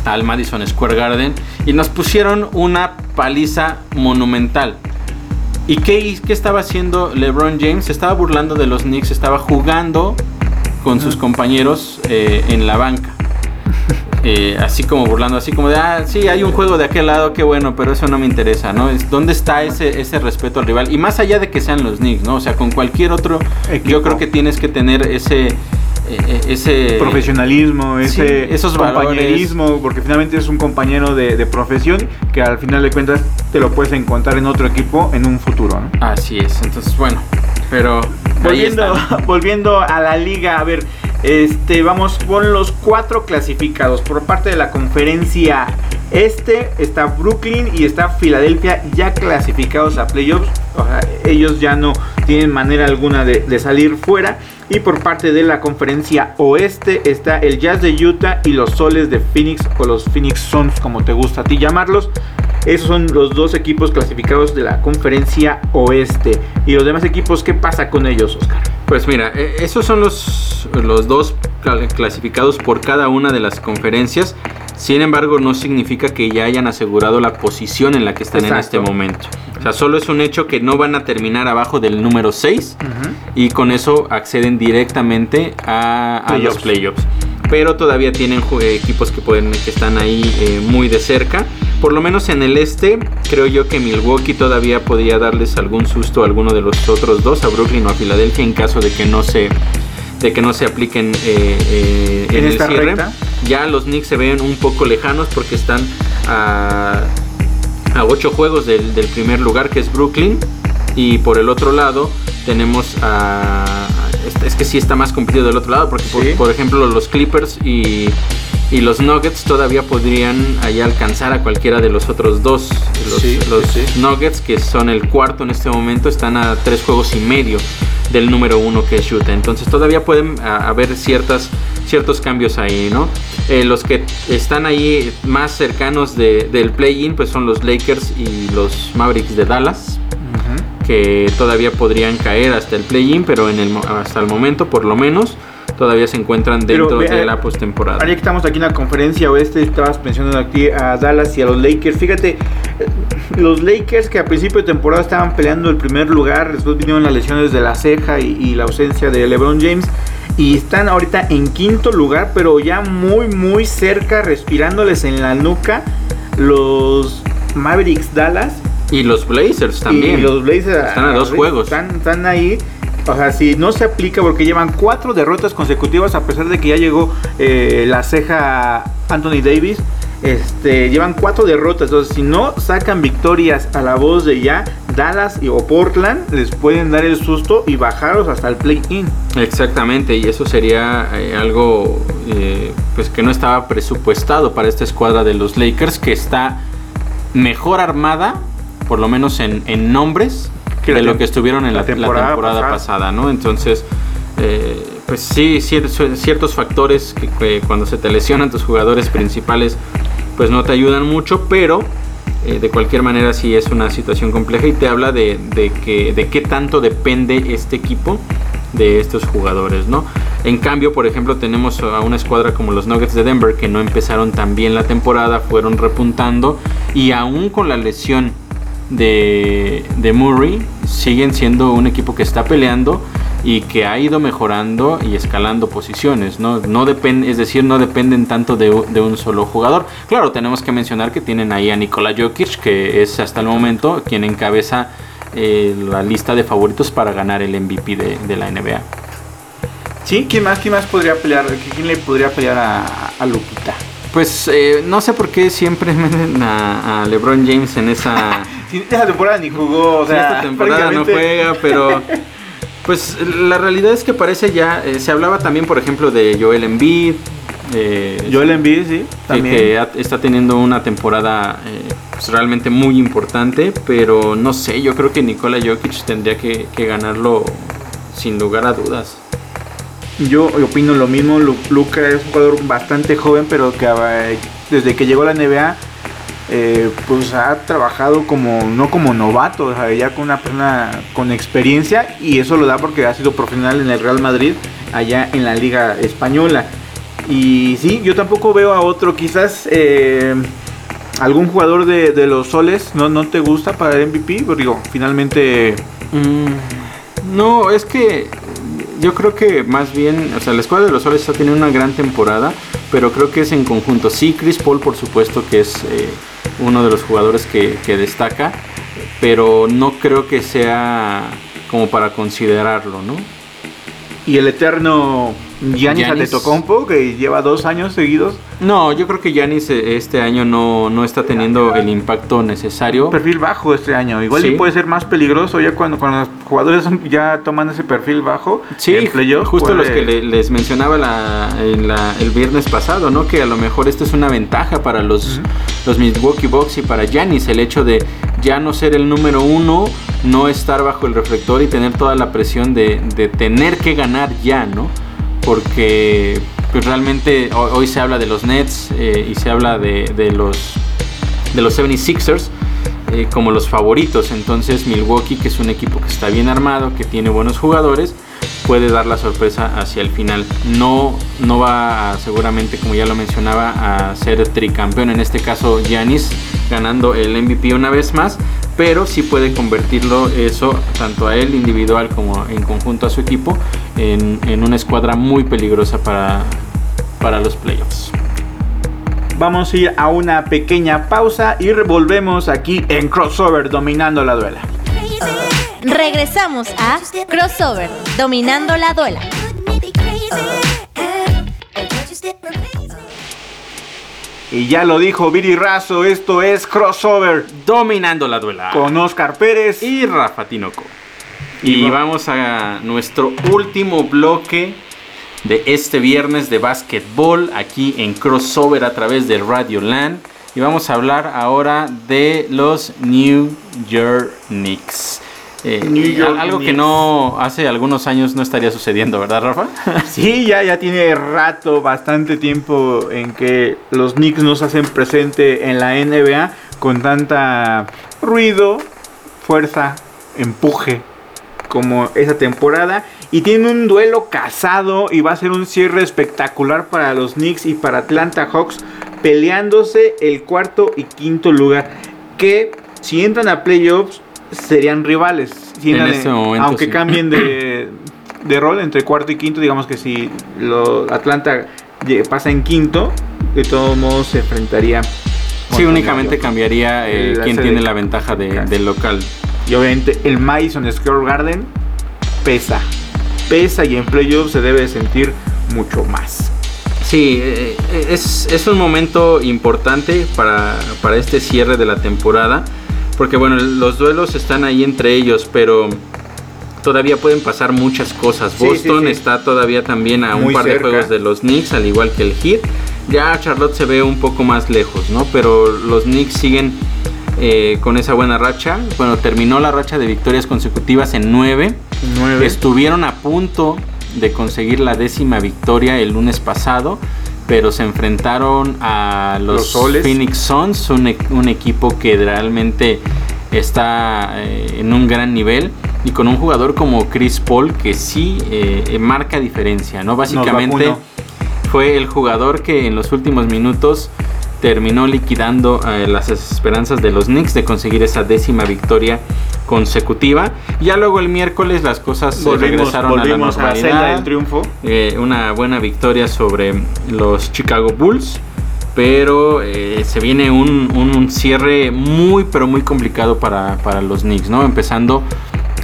Speaker 3: al Madison Square Garden y nos pusieron una paliza monumental. ¿Y qué, qué estaba haciendo LeBron James? Estaba burlando de los Knicks, estaba jugando con sus compañeros eh, en la banca. Eh, así como burlando, así como de, ah, sí, hay un juego de aquel lado, qué bueno, pero eso no me interesa, ¿no? Es, ¿Dónde está ese, ese respeto al rival? Y más allá de que sean los Knicks, ¿no? O sea, con cualquier otro, yo creo que tienes que tener ese... Eh, eh, ese
Speaker 2: profesionalismo, ese esos compañerismo, porque finalmente es un compañero de, profesión que al final de cuentas te lo puedes encontrar en otro equipo en un futuro. ¿no?
Speaker 3: Así es, entonces bueno, pero
Speaker 2: volviendo, volviendo a la liga, a ver, este, vamos con los cuatro clasificados. Por parte de la conferencia este está Brooklyn y está Filadelfia ya clasificados a playoffs. ellos ya no tienen manera alguna de, salir fuera. Y por parte de la conferencia oeste está el Jazz de Utah y los Soles de Phoenix o los Phoenix Suns como te gusta a ti llamarlos. Esos son los dos equipos clasificados de la conferencia oeste. ¿Y los demás equipos qué pasa con ellos, Oscar?
Speaker 3: Pues mira, e, esos son los, los dos clasificados por cada una de las conferencias. Sin embargo, no significa que ya hayan asegurado la posición en la que están en este momento. O sea, solo es un hecho que no van a terminar abajo del número 6 y con eso acceden directamente a, los playoffs. Pero todavía tienen equipos que, pueden, que están ahí eh, muy de cerca por lo menos en el este, creo yo que Milwaukee todavía podría darles algún susto a alguno de los otros dos, a Brooklyn o a Filadelfia, en caso de que no se, de que no se apliquen eh, eh, en, el cierre. Ya los Knicks se ven un poco lejanos porque están a, a ocho juegos del, primer lugar, que es Brooklyn. Y por el otro lado tenemos a... Es que sí está más competido del otro lado, porque por,
Speaker 2: Sí.
Speaker 3: por ejemplo los Clippers y, y los Nuggets todavía podrían allá alcanzar a cualquiera de los otros dos. Los,
Speaker 2: Sí,
Speaker 3: los
Speaker 2: sí, sí.
Speaker 3: Nuggets, que son el cuarto en este momento, están a tres juegos y medio del número uno que es Utah. Entonces todavía pueden a- haber ciertas, ciertos cambios ahí, ¿no? Eh, los que están ahí más cercanos de- del play-in pues son los Lakers y los Mavericks de Dallas que todavía podrían caer hasta el play-in, pero en el, hasta el momento, por lo menos, todavía se encuentran dentro de la postemporada.
Speaker 2: Ahora que estamos aquí en la conferencia oeste, estabas mencionando aquí a Dallas y a los Lakers. Fíjate, eh, los Lakers que a principio de temporada estaban peleando el primer lugar, después vinieron las lesiones de la ceja y, y la ausencia de LeBron James. Y están ahorita en quinto lugar, pero ya muy, muy cerca, respirándoles en la nuca, los Mavericks Dallas
Speaker 3: Y los Blazers también.
Speaker 2: y los Blazers
Speaker 3: Están a dos juegos.
Speaker 2: Están, están ahí. O sea, si no se aplica porque llevan cuatro derrotas consecutivas a pesar de que ya llegó eh, la ceja Anthony Davis. Este, llevan cuatro derrotas. Entonces, si no sacan victorias a la voz de ya, Dallas y, o Portland les pueden dar el susto y bajarlos hasta el play-in.
Speaker 3: Exactamente, y eso sería eh, algo eh, pues que no estaba presupuestado para esta escuadra de los Lakers, que está mejor armada, por lo menos en, en nombres,
Speaker 2: Que
Speaker 3: de lo que estuvieron en
Speaker 2: la
Speaker 3: la, la
Speaker 2: temporada
Speaker 3: temporada,
Speaker 2: pasada.
Speaker 3: pasada, ¿no? Entonces, eh, pues sí, cier- ciertos factores que, que cuando se te lesionan tus jugadores principales, pues no te ayudan mucho, pero eh, de cualquier manera sí es una situación compleja y te habla de, de que, de qué tanto depende este equipo de estos jugadores, ¿no? En cambio, por ejemplo, tenemos a una escuadra como los Nuggets de Denver que no empezaron tan bien la temporada, fueron repuntando y aún con la lesión de, de Murray siguen siendo un equipo que está peleando y que ha ido mejorando y escalando posiciones, ¿no? no depende, es decir, no dependen tanto de, de un solo jugador. Claro, tenemos que mencionar que tienen ahí a Nikola Jokic, que es hasta el momento quien encabeza eh, la lista de favoritos para ganar el MVP de, de la NBA.
Speaker 2: ¿Sí? ¿Quién más, quién más podría pelear? ¿Quién le podría pelear a, a Lupita?
Speaker 3: Pues eh, no sé por qué siempre meten a, a LeBron James en esa...
Speaker 2: Esa temporada ni jugó, o sea,
Speaker 3: esta temporada no juega, pero pues la realidad es que parece ya, eh, se hablaba también por ejemplo de Joel Embiid, eh,
Speaker 2: Joel Embiid, sí, también.
Speaker 3: que está teniendo una temporada eh, pues, realmente muy importante, pero no sé, yo creo que Nikola Jokic tendría que, que ganarlo sin lugar a dudas.
Speaker 2: Yo opino lo mismo, Lu- Luca es un jugador bastante joven, pero que eh, desde que llegó a la NBA, eh, pues ha trabajado como, no como novato, ya con una persona con experiencia, y eso lo da porque ha sido profesional en el Real Madrid, allá en la Liga Española. Y sí, yo tampoco veo a otro, quizás eh, algún jugador de, los soles, ¿no, ¿no te gusta para el MVP? Pero digo, finalmente...
Speaker 3: Mm, no, es que yo creo que más bien, o sea, la escuadra de los soles está teniendo una gran temporada, pero creo que es en conjunto. Sí, Chris Paul, por supuesto, que es eh, uno de los jugadores que, destaca, pero no creo que sea como para considerarlo, ¿no?
Speaker 2: Y el eterno Giannis
Speaker 3: Giannis.
Speaker 2: Antetokounmpo, que lleva dos años seguidos.
Speaker 3: No, yo creo que Giannis eh, este año no, no está teniendo el impacto necesario.
Speaker 2: perfil bajo este año. Igual
Speaker 3: Sí.
Speaker 2: puede ser más peligroso ya cuando, cuando los jugadores ya toman ese perfil bajo.
Speaker 3: Sí,
Speaker 2: en playoff
Speaker 3: justo
Speaker 2: puede-
Speaker 3: los que le- les mencionaba la- en la- el viernes pasado, ¿no? Que a lo mejor esta es una ventaja para los,
Speaker 2: Ujú.
Speaker 3: los Milwaukee Bucks y para Giannis, el hecho de ya no ser el número uno, no estar bajo el reflector y tener toda la presión de, de tener que ganar ya, ¿no? Porque pues realmente ho- hoy, se habla de los Nets eh, y se habla de, de los de los 76ers eh, como los favoritos. Entonces Milwaukee, que es un equipo que está bien armado, que tiene buenos jugadores, puede dar la sorpresa hacia el final. No, no va seguramente, como ya lo mencionaba, a ser tricampeón. En este caso, Giannis ganando el MVP una vez más. Pero sí puede convertirlo eso, tanto a él individual como en conjunto a su equipo, en, en una escuadra muy peligrosa para, para los playoffs.
Speaker 2: Vamos a ir a una pequeña pausa y volvemos aquí en Crossover dominando la duela.
Speaker 1: Regresamos a Crossover, dominando la duela.
Speaker 2: Y ya lo dijo Viri Razo, esto es crossover
Speaker 3: Dominando la duela.
Speaker 2: con Oscar Pérez.
Speaker 3: y Rafa Tinoco.
Speaker 2: Y
Speaker 3: Y
Speaker 2: va-
Speaker 3: vamos a nuestro último bloque de este viernes de básquetbol aquí en Crossover a través de Radio Land. Y vamos a hablar ahora de los New York Knicks. Eh,
Speaker 2: New York
Speaker 3: al- algo que no hace algunos años no estaría sucediendo, ¿verdad, Rafa?
Speaker 2: Sí, ya, ya tiene rato, bastante tiempo en que los Knicks nos hacen presente en la NBA con tanta ruido, fuerza, empuje como esa temporada. Y tiene un duelo casado y va a ser un cierre espectacular para los Knicks y para Atlanta Hawks peleándose el cuarto y quinto lugar. Que si entran a playoffs serían rivales. Si
Speaker 3: En
Speaker 2: entran
Speaker 3: este momento,
Speaker 2: aunque
Speaker 3: sí.
Speaker 2: cambien de, de rol entre cuarto y quinto, digamos que si lo, Atlanta pasa en quinto, de todos modos se enfrentaría.
Speaker 3: Sí, únicamente cambiaría eh,
Speaker 2: sede.
Speaker 3: tiene la ventaja de- del local.
Speaker 2: Y obviamente el Madison Square Garden pesa. Pesa y en playoffs se debe sentir mucho más.
Speaker 3: Sí, eh, eh, es, es un momento importante para, para este cierre de la temporada. Porque bueno, los duelos están ahí entre ellos, pero todavía pueden pasar muchas cosas.
Speaker 2: Sí,
Speaker 3: Boston
Speaker 2: sí, sí.
Speaker 3: está todavía también a un par de juegos de los Knicks, al igual que el Heat. Ya Charlotte se ve un poco más lejos, ¿no? Pero los Knicks siguen eh, con esa buena racha. Bueno, terminó la racha de victorias consecutivas en 9.
Speaker 2: Nueve.
Speaker 3: Estuvieron a punto de conseguir la décima victoria el lunes pasado, pero se enfrentaron a los. Phoenix Suns, un, e- un equipo que realmente está eh, en un gran nivel y con un jugador como Chris Paul que sí eh, marca diferencia, ¿no? Básicamente fue el jugador que en los últimos minutos terminó liquidando eh, las esperanzas de los Knicks de conseguir esa décima victoria consecutiva. Ya luego el miércoles las cosas se
Speaker 2: volvimos
Speaker 3: regresaron a la
Speaker 2: volvimos a la celda
Speaker 3: normalidad.
Speaker 2: del triunfo.
Speaker 3: Eh, una buena victoria sobre los Chicago Bulls. Pero eh, se viene un, un- un cierre muy, pero muy complicado para, para los Knicks, ¿no? Empezando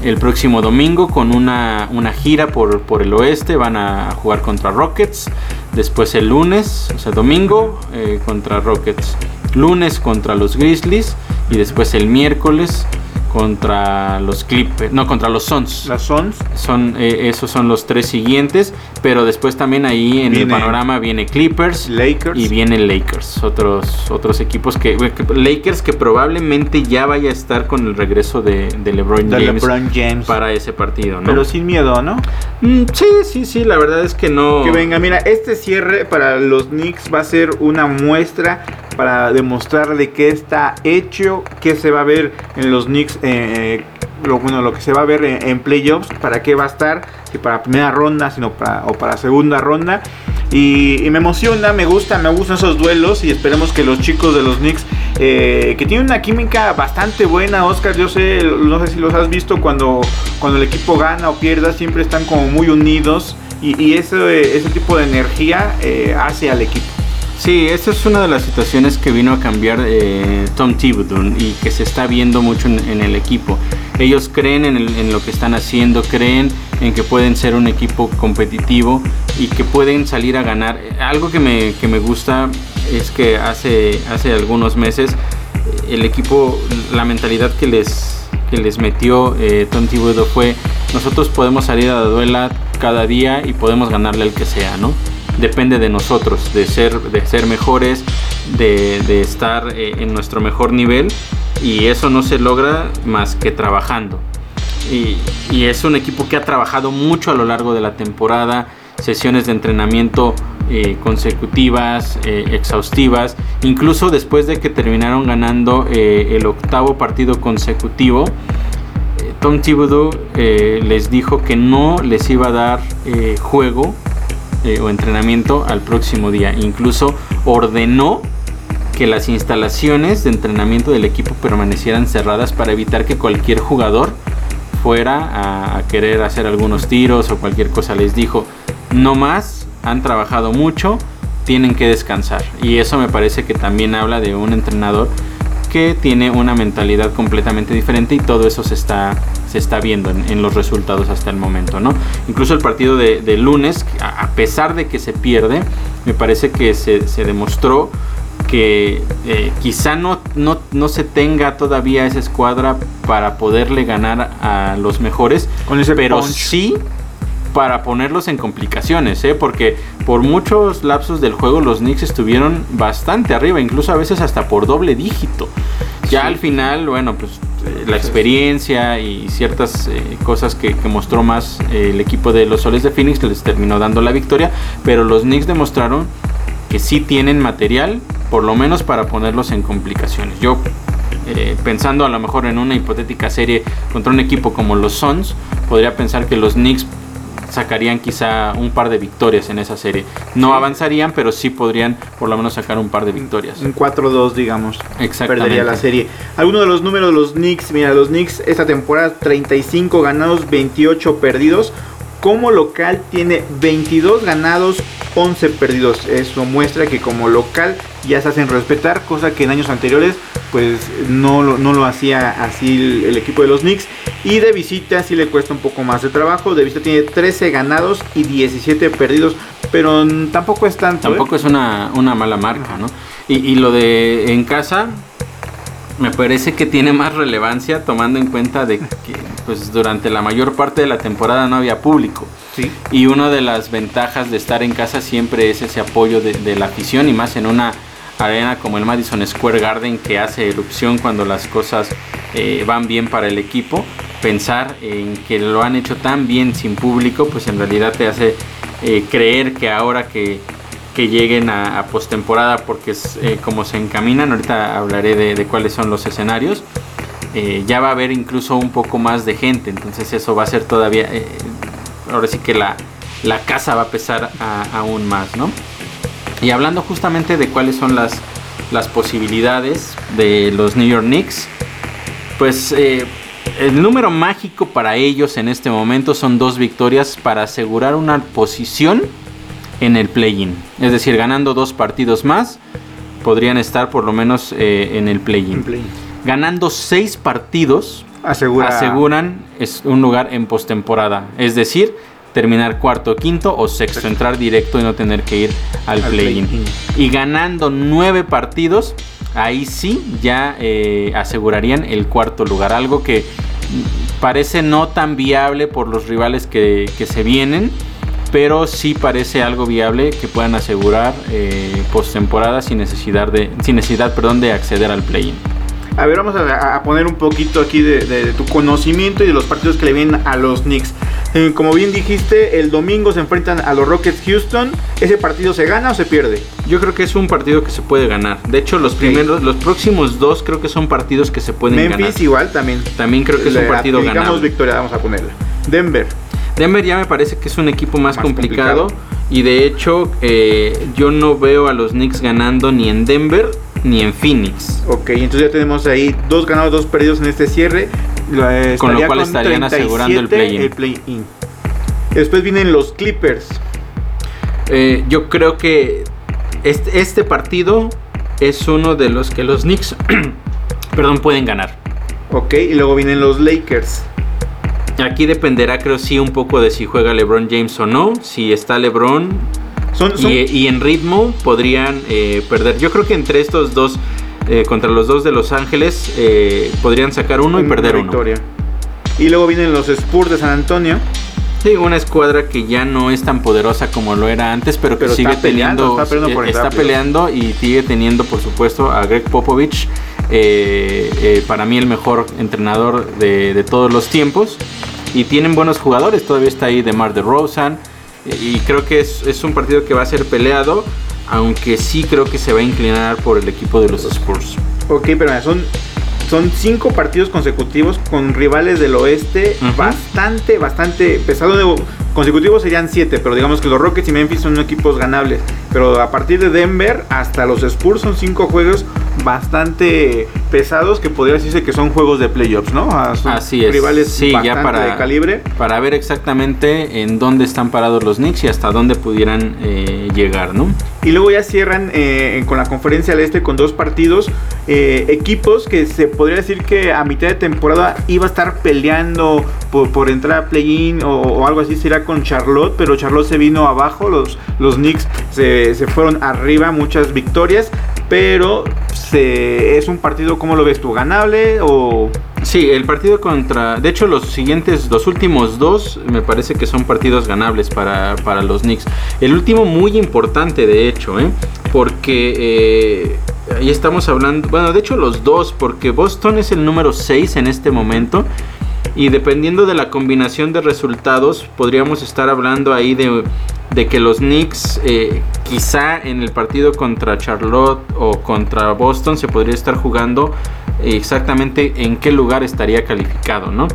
Speaker 3: el próximo domingo con una, una gira por, por el oeste. Van a jugar contra Rockets. Después el lunes, o sea, domingo eh, contra Rockets. Lunes contra los Grizzlies. Y después el miércoles contra los Clippers. No, contra los Suns
Speaker 2: Las Suns.
Speaker 3: son eh, esos son los tres siguientes pero después también ahí en el panorama viene Clippers
Speaker 2: Lakers.
Speaker 3: y viene Lakers otros otros equipos que, que- Lakers que probablemente ya vaya a estar con el regreso de, de LeBron
Speaker 2: de
Speaker 3: James
Speaker 2: LeBron James.
Speaker 3: para ese partido ¿no?
Speaker 2: Pero sin miedo, ¿no?
Speaker 3: Mm, sí sí sí la verdad es que no
Speaker 2: Que venga, mira, este cierre para los Knicks va a ser una muestra para demostrar de qué está hecho, qué se va a ver en los Knicks, eh, lo, bueno, lo que se va a ver en, playoffs, para qué va a estar, si para primera ronda, sino para, o para segunda ronda. Y, me emociona, me gusta, me gustan esos duelos y esperemos que los chicos de los Knicks, eh, que tienen una química bastante buena, Oscar, yo sé, no sé si los has visto cuando, cuando el equipo gana o pierda, siempre están como muy unidos y, ese, ese tipo de energía eh, hace al equipo.
Speaker 3: Sí, esa es una de las situaciones que vino a cambiar eh, Tom Thibodeau y que se está viendo mucho en, en el equipo. Ellos creen en, el- en lo que están haciendo, creen en que pueden ser un equipo competitivo y que pueden salir a ganar. Algo que me, que me gusta es que hace, hace algunos meses eh, el equipo, la mentalidad que les, que les metió eh, Tom Thibodeau fue nosotros podemos salir a la duela cada día y podemos ganarle al que sea, ¿no? Depende de nosotros, de ser, de ser mejores, de, estar eh, en nuestro mejor nivel y eso no se logra más que trabajando. Y, es un equipo que ha trabajado mucho a lo largo de la temporada, sesiones de entrenamiento eh, consecutivas, eh, exhaustivas, incluso después de que terminaron ganando el octavo partido consecutivo. Tom Thibodeau les dijo que no les iba a dar juego eh, o entrenamiento al próximo día. Incluso ordenó que las instalaciones de entrenamiento del equipo permanecieran cerradas para evitar que cualquier jugador fuera a, a querer hacer algunos tiros o cualquier cosa. Les dijo, no más, han trabajado mucho, tienen que descansar. Y eso me parece que también habla de un entrenador que tiene una mentalidad completamente diferente y todo eso se está, se está viendo en, en los resultados hasta el momento, ¿no? Incluso el partido de, de lunes, a, pesar de que se pierde, me parece que se, se demostró que eh, quizá no, no, no, se tenga todavía esa escuadra para poderle ganar a los mejores,
Speaker 2: Con ese
Speaker 3: pero
Speaker 2: punch.
Speaker 3: sí para ponerlos en complicaciones, ¿eh? porque por muchos lapsos del juego los Knicks estuvieron bastante arriba, incluso a veces hasta por doble dígito. Ya
Speaker 2: Sí.
Speaker 3: al final, bueno, pues eh, la experiencia y ciertas eh, cosas que, que mostró más eh, el equipo de los Soles de Phoenix les terminó dando la victoria, pero los Knicks demostraron que sí tienen material, por lo menos para ponerlos en complicaciones. Yo, eh, pensando a lo mejor en una hipotética serie contra un equipo como los Suns, podría pensar que los Knicks sacarían quizá un par de victorias en esa serie. No
Speaker 2: Sí.
Speaker 3: avanzarían, pero sí podrían por lo menos sacar un par de victorias.
Speaker 2: Un 4-2, digamos.
Speaker 3: Exactamente.
Speaker 2: Perdería la serie. Algunos de los números de los Knicks. Mira, los Knicks esta temporada 35 ganados, 28 perdidos. Como local tiene 22 ganados, 11 perdidos. Eso muestra que como local ya se hacen respetar, cosa que en años anteriores pues no lo, no lo hacía así el, equipo de los Knicks. Y de visita sí le cuesta un poco más de trabajo. De visita tiene 13 ganados y 17 perdidos. Pero tampoco es tanto. ¿eh?
Speaker 3: Tampoco es una, una mala marca, ¿no? Y, y lo de en casa me parece que tiene más relevancia tomando en cuenta de que pues durante la mayor parte de la temporada no había público.
Speaker 2: Sí.
Speaker 3: Y una de las ventajas de estar en casa siempre es ese apoyo de, de la afición y más en una arena como el Madison Square Garden que hace erupción cuando las cosas eh, van bien para el equipo. Pensar en que lo han hecho tan bien sin público, pues en realidad te hace eh, creer que ahora que, que lleguen a, a postemporada, porque es eh, como se encaminan, ahorita hablaré de, de cuáles son los escenarios, eh, ya va a haber incluso un poco más de gente, entonces eso va a ser todavía, eh, ahora sí que la, la casa va a pesar aún más, ¿no? Y hablando justamente de cuáles son las, las posibilidades de los New York Knicks, pues eh, el número mágico para ellos en este momento son dos victorias para asegurar una posición en el play-in. Es decir, ganando dos partidos más, podrían estar por lo menos en el play-in.
Speaker 2: play.
Speaker 3: Ganando seis partidos,
Speaker 2: Asegura.
Speaker 3: aseguran es un lugar en postemporada. Es decir, terminar cuarto, quinto o sexto, entrar directo y no tener que ir al,
Speaker 2: Al
Speaker 3: play-in. Y ganando nueve partidos, ahí sí ya eh, asegurarían el cuarto lugar. Algo que parece no tan viable por los rivales que, que se vienen. Pero sí parece algo viable que puedan asegurar eh, postemporada sin necesidad de sin necesidad perdón, de acceder al play-in.
Speaker 2: A ver, vamos a, a poner un poquito aquí de, de tu conocimiento y de los partidos que le vienen a los Knicks. Eh, como bien dijiste, el domingo se enfrentan a los Rockets Houston. ¿Ese partido se gana o se pierde?
Speaker 3: Yo creo que es un partido que se puede ganar. De hecho, los primeros, los próximos dos creo que son partidos que se pueden
Speaker 2: Memphis
Speaker 3: ganar.
Speaker 2: igual también.
Speaker 3: También creo que es un partido ganable.
Speaker 2: victoria, vamos a ponerla. Denver.
Speaker 3: Denver ya me parece que es un equipo más,
Speaker 2: Más
Speaker 3: complicado,
Speaker 2: complicado.
Speaker 3: y de hecho eh, yo no veo a los Knicks ganando ni en Denver ni en Phoenix.
Speaker 2: Ok, entonces ya tenemos ahí dos ganados, dos perdidos en este cierre. Eh,
Speaker 3: Con lo cual estarían asegurando el
Speaker 2: 37
Speaker 3: play-in.
Speaker 2: el play-in. Después vienen los Clippers.
Speaker 3: Eh, yo creo que este, este partido es uno de los que los Knicks perdón, pueden ganar.
Speaker 2: Ok, y luego vienen los Lakers.
Speaker 3: Aquí dependerá creo sí un poco de si juega LeBron James o no. Si está LeBron,
Speaker 2: Son, son-
Speaker 3: Y, y en ritmo podrían eh, perder. Yo creo que entre estos dos, eh, contra los dos de Los Ángeles, eh, podrían sacar uno y
Speaker 2: una
Speaker 3: perder uno.
Speaker 2: victoria. Y luego vienen los Spurs de San Antonio.
Speaker 3: Sí, una escuadra que ya no es tan poderosa como lo era antes, pero que
Speaker 2: Pero
Speaker 3: sigue
Speaker 2: peleando,
Speaker 3: teniendo,
Speaker 2: está peleando
Speaker 3: está y sigue teniendo, por supuesto, a Greg Popovich, eh, eh, para mí el mejor entrenador de, de todos los tiempos. Y tienen buenos jugadores, todavía está ahí DeMar DeRozan. Y creo que es, es un partido que va a ser peleado, aunque sí creo que se va a inclinar por el equipo de los Spurs.
Speaker 2: Ok, pero son, son cinco partidos consecutivos con rivales del oeste. Bastante, bastante pesado. De, consecutivos serían siete, pero digamos que los Rockets y Memphis son equipos ganables. Pero a partir de Denver hasta los Spurs son cinco juegos bastante pesados que podría decirse que son juegos de playoffs, ¿no? Ah, son
Speaker 3: Así es.
Speaker 2: Rivales
Speaker 3: Sí,
Speaker 2: bastante
Speaker 3: ya para,
Speaker 2: de calibre.
Speaker 3: para ver exactamente en dónde están parados los Knicks y hasta dónde pudieran eh, llegar, ¿no?
Speaker 2: Y luego ya cierran eh, con la conferencia al este con dos partidos. eh, equipos que se podría decir que a mitad de temporada iba a estar peleando por, por entrar a play-in o, o algo así. Será con Charlotte, pero Charlotte se vino abajo. Los, los Knicks se, se fueron arriba, muchas victorias. Pero es un partido, ¿cómo lo ves tú? ¿Ganable o...?
Speaker 3: Sí, el partido contra... De hecho, los siguientes, los últimos dos, me parece que son partidos ganables para, para los Knicks. El último muy importante, de hecho, ¿eh? Porque... Eh, ahí estamos hablando... Bueno, de hecho los dos, porque Boston es el número 6 en este momento. Y dependiendo de la combinación de resultados, podríamos estar hablando ahí de, de que los Knicks, eh, quizá en el partido contra Charlotte o contra Boston, se podría estar jugando exactamente en qué lugar estaría calificado, ¿no?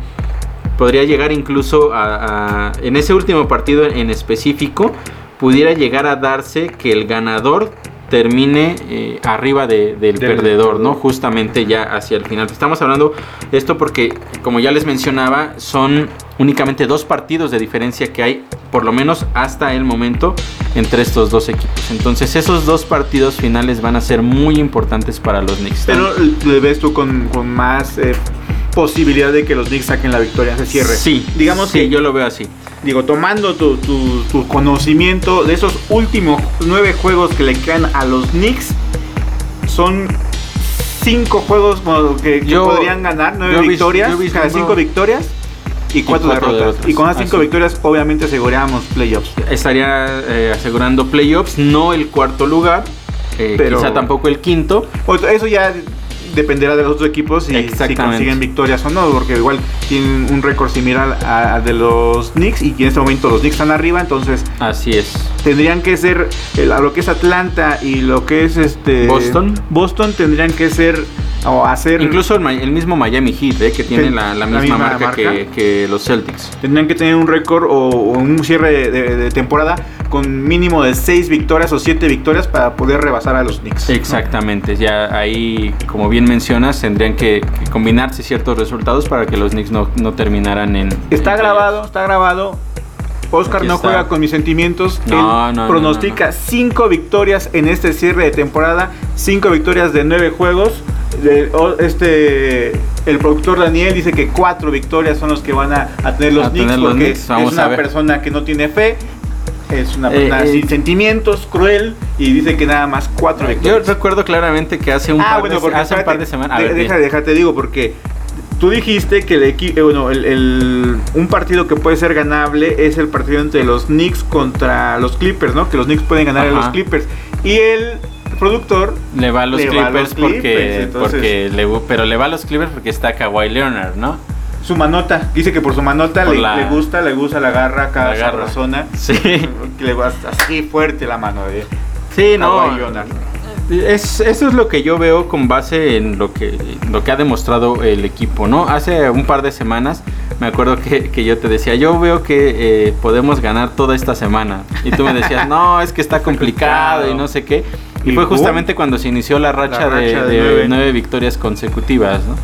Speaker 3: Podría llegar incluso a, en ese último partido en específico, pudiera llegar a darse que el ganador termine eh, arriba del, perdedor, ¿no? Justamente ya hacia el final. Estamos hablando de esto porque, como ya les mencionaba, son únicamente dos partidos de diferencia que hay, por lo menos hasta el momento, entre estos dos equipos. Entonces, esos dos partidos finales van a ser muy importantes para los Knicks.
Speaker 2: Pero le ves tú con, más eh, posibilidad de que los Knicks saquen la victoria, se cierre.
Speaker 3: Sí, digamos que yo lo veo así
Speaker 2: digo, tomando tu, conocimiento de esos últimos nueve juegos que le quedan a los Knicks, son cinco juegos que, podrían ganar, nueve victorias, cada cinco victorias y cuatro, derrotas. Y con las cinco victorias, obviamente aseguramos playoffs.
Speaker 3: Estaría eh, asegurando playoffs, no el cuarto lugar. Eh, pero quizá tampoco el quinto.
Speaker 2: Eso ya dependerá de los otros equipos y si consiguen victorias o no, porque igual tienen un récord similar al de los Knicks y en este momento los Knicks están arriba, entonces
Speaker 3: así es.
Speaker 2: Tendrían que ser a lo que es Atlanta y lo que es este
Speaker 3: Boston.
Speaker 2: Boston tendrían que ser o hacer
Speaker 3: incluso el, mismo Miami Heat eh, que tiene la, misma, marca, Que, los Celtics.
Speaker 2: Tendrían que tener un récord o, un cierre de, temporada con mínimo de 6 victorias o 7 victorias para poder rebasar a los Knicks.
Speaker 3: Exactamente, ya ahí como bien mencionas tendrían que, combinarse ciertos resultados para que los Knicks no, terminaran en...
Speaker 2: Está grabado, está grabado. Oscar no juega con mis sentimientos. No, Él pronostica 5 victorias en este cierre de temporada, 5 victorias de 9 juegos este el productor Daniel dice que cuatro victorias son los que van a, tener los Knicks porque es una persona que no tiene fe es una persona eh, sin eh, sentimientos, cruel, y dice que nada más cuatro victorias.
Speaker 3: Yo recuerdo claramente que hace un, ah, par, de, hace un par de semanas.
Speaker 2: deja, déjate, digo, porque tú dijiste que el equipo, eh, bueno, el, un partido que puede ser ganable es el partido entre los Knicks contra los Clippers, ¿no? Que los Knicks pueden ganar a los Clippers. Y el productor
Speaker 3: le va a los Clippers, porque, porque le, pero le va a los Clippers porque está Kawhi Leonard, ¿no?
Speaker 2: Su manota, dice que por su manota le, gusta, le gusta la garra cada la zona.
Speaker 3: Sí.
Speaker 2: Que le va así fuerte la mano de
Speaker 3: Sí, no. Es, eso es lo que yo veo con base en lo que, lo que ha demostrado el equipo, ¿no? Hace un par de semanas me acuerdo que, que yo te decía, yo veo que eh, podemos ganar toda esta semana. Y tú me decías, no, es que está complicado y no sé qué. Y, fue justamente cuando se inició la racha, de, nueve. victorias consecutivas, ¿no?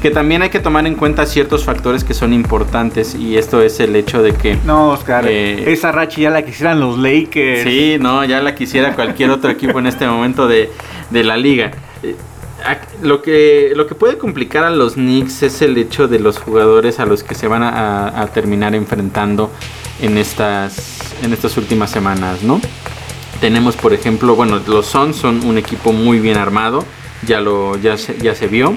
Speaker 3: Que también hay que tomar en cuenta ciertos factores que son importantes y esto es el hecho de que...
Speaker 2: No, Oscar, eh, esa racha ya la quisieran los Lakers.
Speaker 3: Sí, no, ya la quisiera cualquier otro equipo en este momento de, la liga. Eh, lo que, lo que puede complicar a los Knicks es el hecho de los jugadores a los que se van a, a terminar enfrentando en estas, en estas últimas semanas, ¿no? Tenemos, por ejemplo, bueno, los Suns son un equipo muy bien armado, ya, lo, ya, se, ya se vio.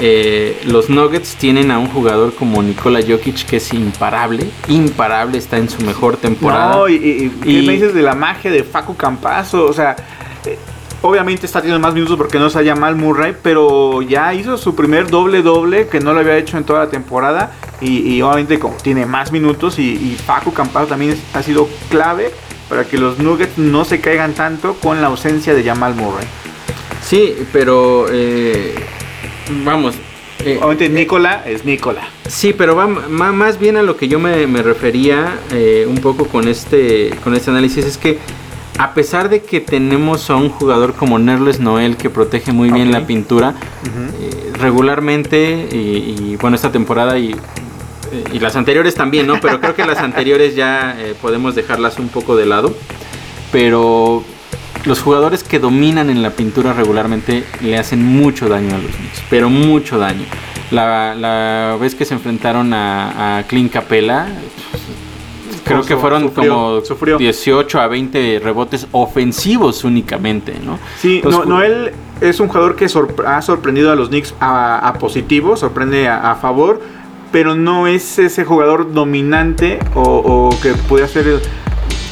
Speaker 3: Eh, los Nuggets tienen a un jugador como Nikola Jokic que es imparable, imparable, está en su mejor temporada.
Speaker 2: No, y, ¿qué me dices de la magia de Facu Campazo? O sea, eh, obviamente está teniendo más minutos porque no se llama Mal Murray, pero ya hizo su primer doble doble que no lo había hecho en toda la temporada y, obviamente como tiene más minutos y, Facu Campazo también ha sido clave para que los Nuggets no se caigan tanto con la ausencia de Jamal Murray.
Speaker 3: Sí, pero eh, vamos.
Speaker 2: Eh, Obviamente Nicola es Nicola.
Speaker 3: Sí, pero va, más bien a lo que yo me, refería eh, un poco con este, con este análisis es que a pesar de que tenemos a un jugador como Nerles Noel que protege muy bien la pintura, regularmente, y, bueno, esta temporada y y las anteriores también, ¿no? Pero creo que las anteriores ya eh, podemos dejarlas un poco de lado. Pero los jugadores que dominan en la pintura regularmente le hacen mucho daño a los Knicks, pero mucho daño. La, vez que se enfrentaron a, a Clint Capella, Creo que fueron
Speaker 2: Sufrió,
Speaker 3: como
Speaker 2: sufrió.
Speaker 3: 18 a 20 rebotes ofensivos únicamente, ¿no?
Speaker 2: Sí,
Speaker 3: Entonces,
Speaker 2: no, Noel es un jugador que sorpre- ha sorprendido a los Knicks a, a positivo, sorprende a, a favor, pero no es ese jugador dominante o, o que pudiera ser el-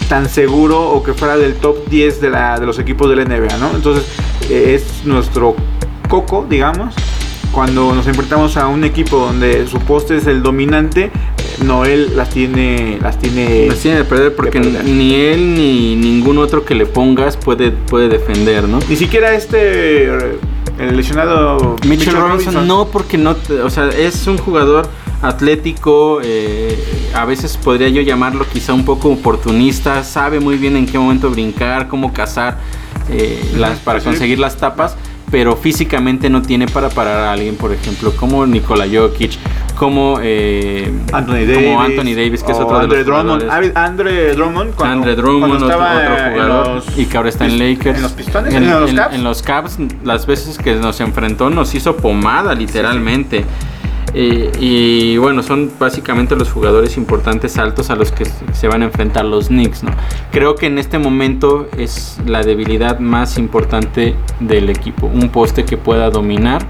Speaker 2: tan seguro o que fuera del top 10 de, la, de los equipos de la NBA, ¿no? Entonces eh, es nuestro coco, digamos. Cuando nos enfrentamos a un equipo donde su poste es el dominante, eh, Noel las tiene, las tiene,
Speaker 3: Las tiene de perder porque
Speaker 2: de perder.
Speaker 3: ni él ni ningún otro que le pongas puede, puede defender, ¿no?
Speaker 2: ni siquiera este eh, el lesionado
Speaker 3: Mitchell, Robinson, no porque no, o sea, es un jugador atlético, eh, a veces podría yo llamarlo quizá un poco oportunista, sabe muy bien en qué momento brincar, cómo cazar eh, las, para
Speaker 2: sí.
Speaker 3: conseguir las tapas, pero físicamente no tiene para parar a alguien, por ejemplo, como Nikola Jokic, como, eh,
Speaker 2: Anthony Davis,
Speaker 3: como Anthony Davis, que es otro de
Speaker 2: Andre
Speaker 3: los
Speaker 2: Drummond. Andre Drummond, cuando,
Speaker 3: Andre Drummond,
Speaker 2: cuando
Speaker 3: otro,
Speaker 2: estaba
Speaker 3: otro
Speaker 2: en
Speaker 3: jugador,
Speaker 2: los
Speaker 3: y que ahora está en Lakers.
Speaker 2: En los Pistones,
Speaker 3: en,
Speaker 2: en,
Speaker 3: en- los Caps, las veces que nos enfrentó nos hizo pomada, literalmente. Eh, y bueno, son básicamente los jugadores importantes altos a los que se- van a enfrentar los Knicks. ¿no? Creo que en este momento es la debilidad más importante del equipo. Un poste que pueda dominar.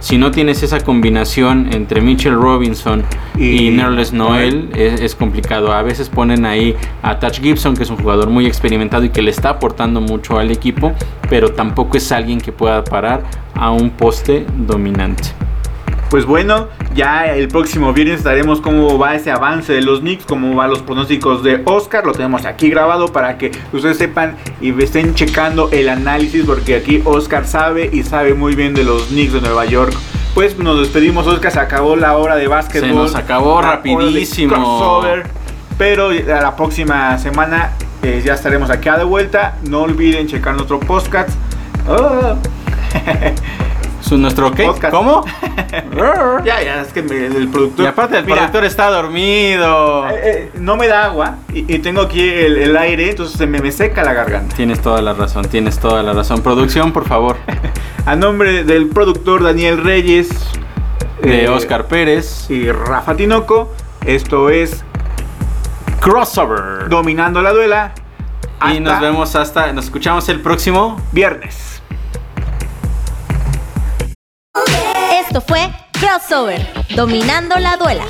Speaker 3: Si no tienes esa combinación entre Mitchell Robinson y,
Speaker 2: Y
Speaker 3: Nerles Noel, es, es complicado. A veces ponen ahí a Touch Gibson, que es un jugador muy experimentado y que le está aportando mucho al equipo, pero tampoco es alguien que pueda parar a un poste dominante.
Speaker 2: Pues bueno, ya el próximo viernes daremos cómo va ese avance de los Knicks, cómo van los pronósticos de Oscar. Lo tenemos aquí grabado para que ustedes sepan y estén checando el análisis, porque aquí Oscar sabe y sabe muy bien de los Knicks de Nueva York. Pues nos despedimos, Oscar. Se acabó la hora de básquetbol.
Speaker 3: Se nos acabó rapidísimo.
Speaker 2: crossover. Pero a la próxima semana eh, ya estaremos aquí de vuelta. No olviden checar nuestro podcast. Oh.
Speaker 3: ¿Su nuestro?
Speaker 2: Podcast.
Speaker 3: ¿Cómo?
Speaker 2: Ya, ya, es que el productor.
Speaker 3: y aparte el
Speaker 2: Mira,
Speaker 3: productor está dormido.
Speaker 2: Eh, eh, no me da agua y, y tengo aquí el, el aire, entonces se me, me seca la garganta.
Speaker 3: Tienes toda la razón, tienes toda la razón. Producción, por favor.
Speaker 2: A nombre del productor Daniel Reyes,
Speaker 3: De
Speaker 2: eh,
Speaker 3: Oscar Pérez.
Speaker 2: y Rafa Tinoco, esto es
Speaker 3: Crossover.
Speaker 2: Dominando la Duela.
Speaker 3: Y nos vemos hasta. Nos escuchamos el próximo.
Speaker 2: viernes.
Speaker 1: Esto fue Crossover, dominando la duela.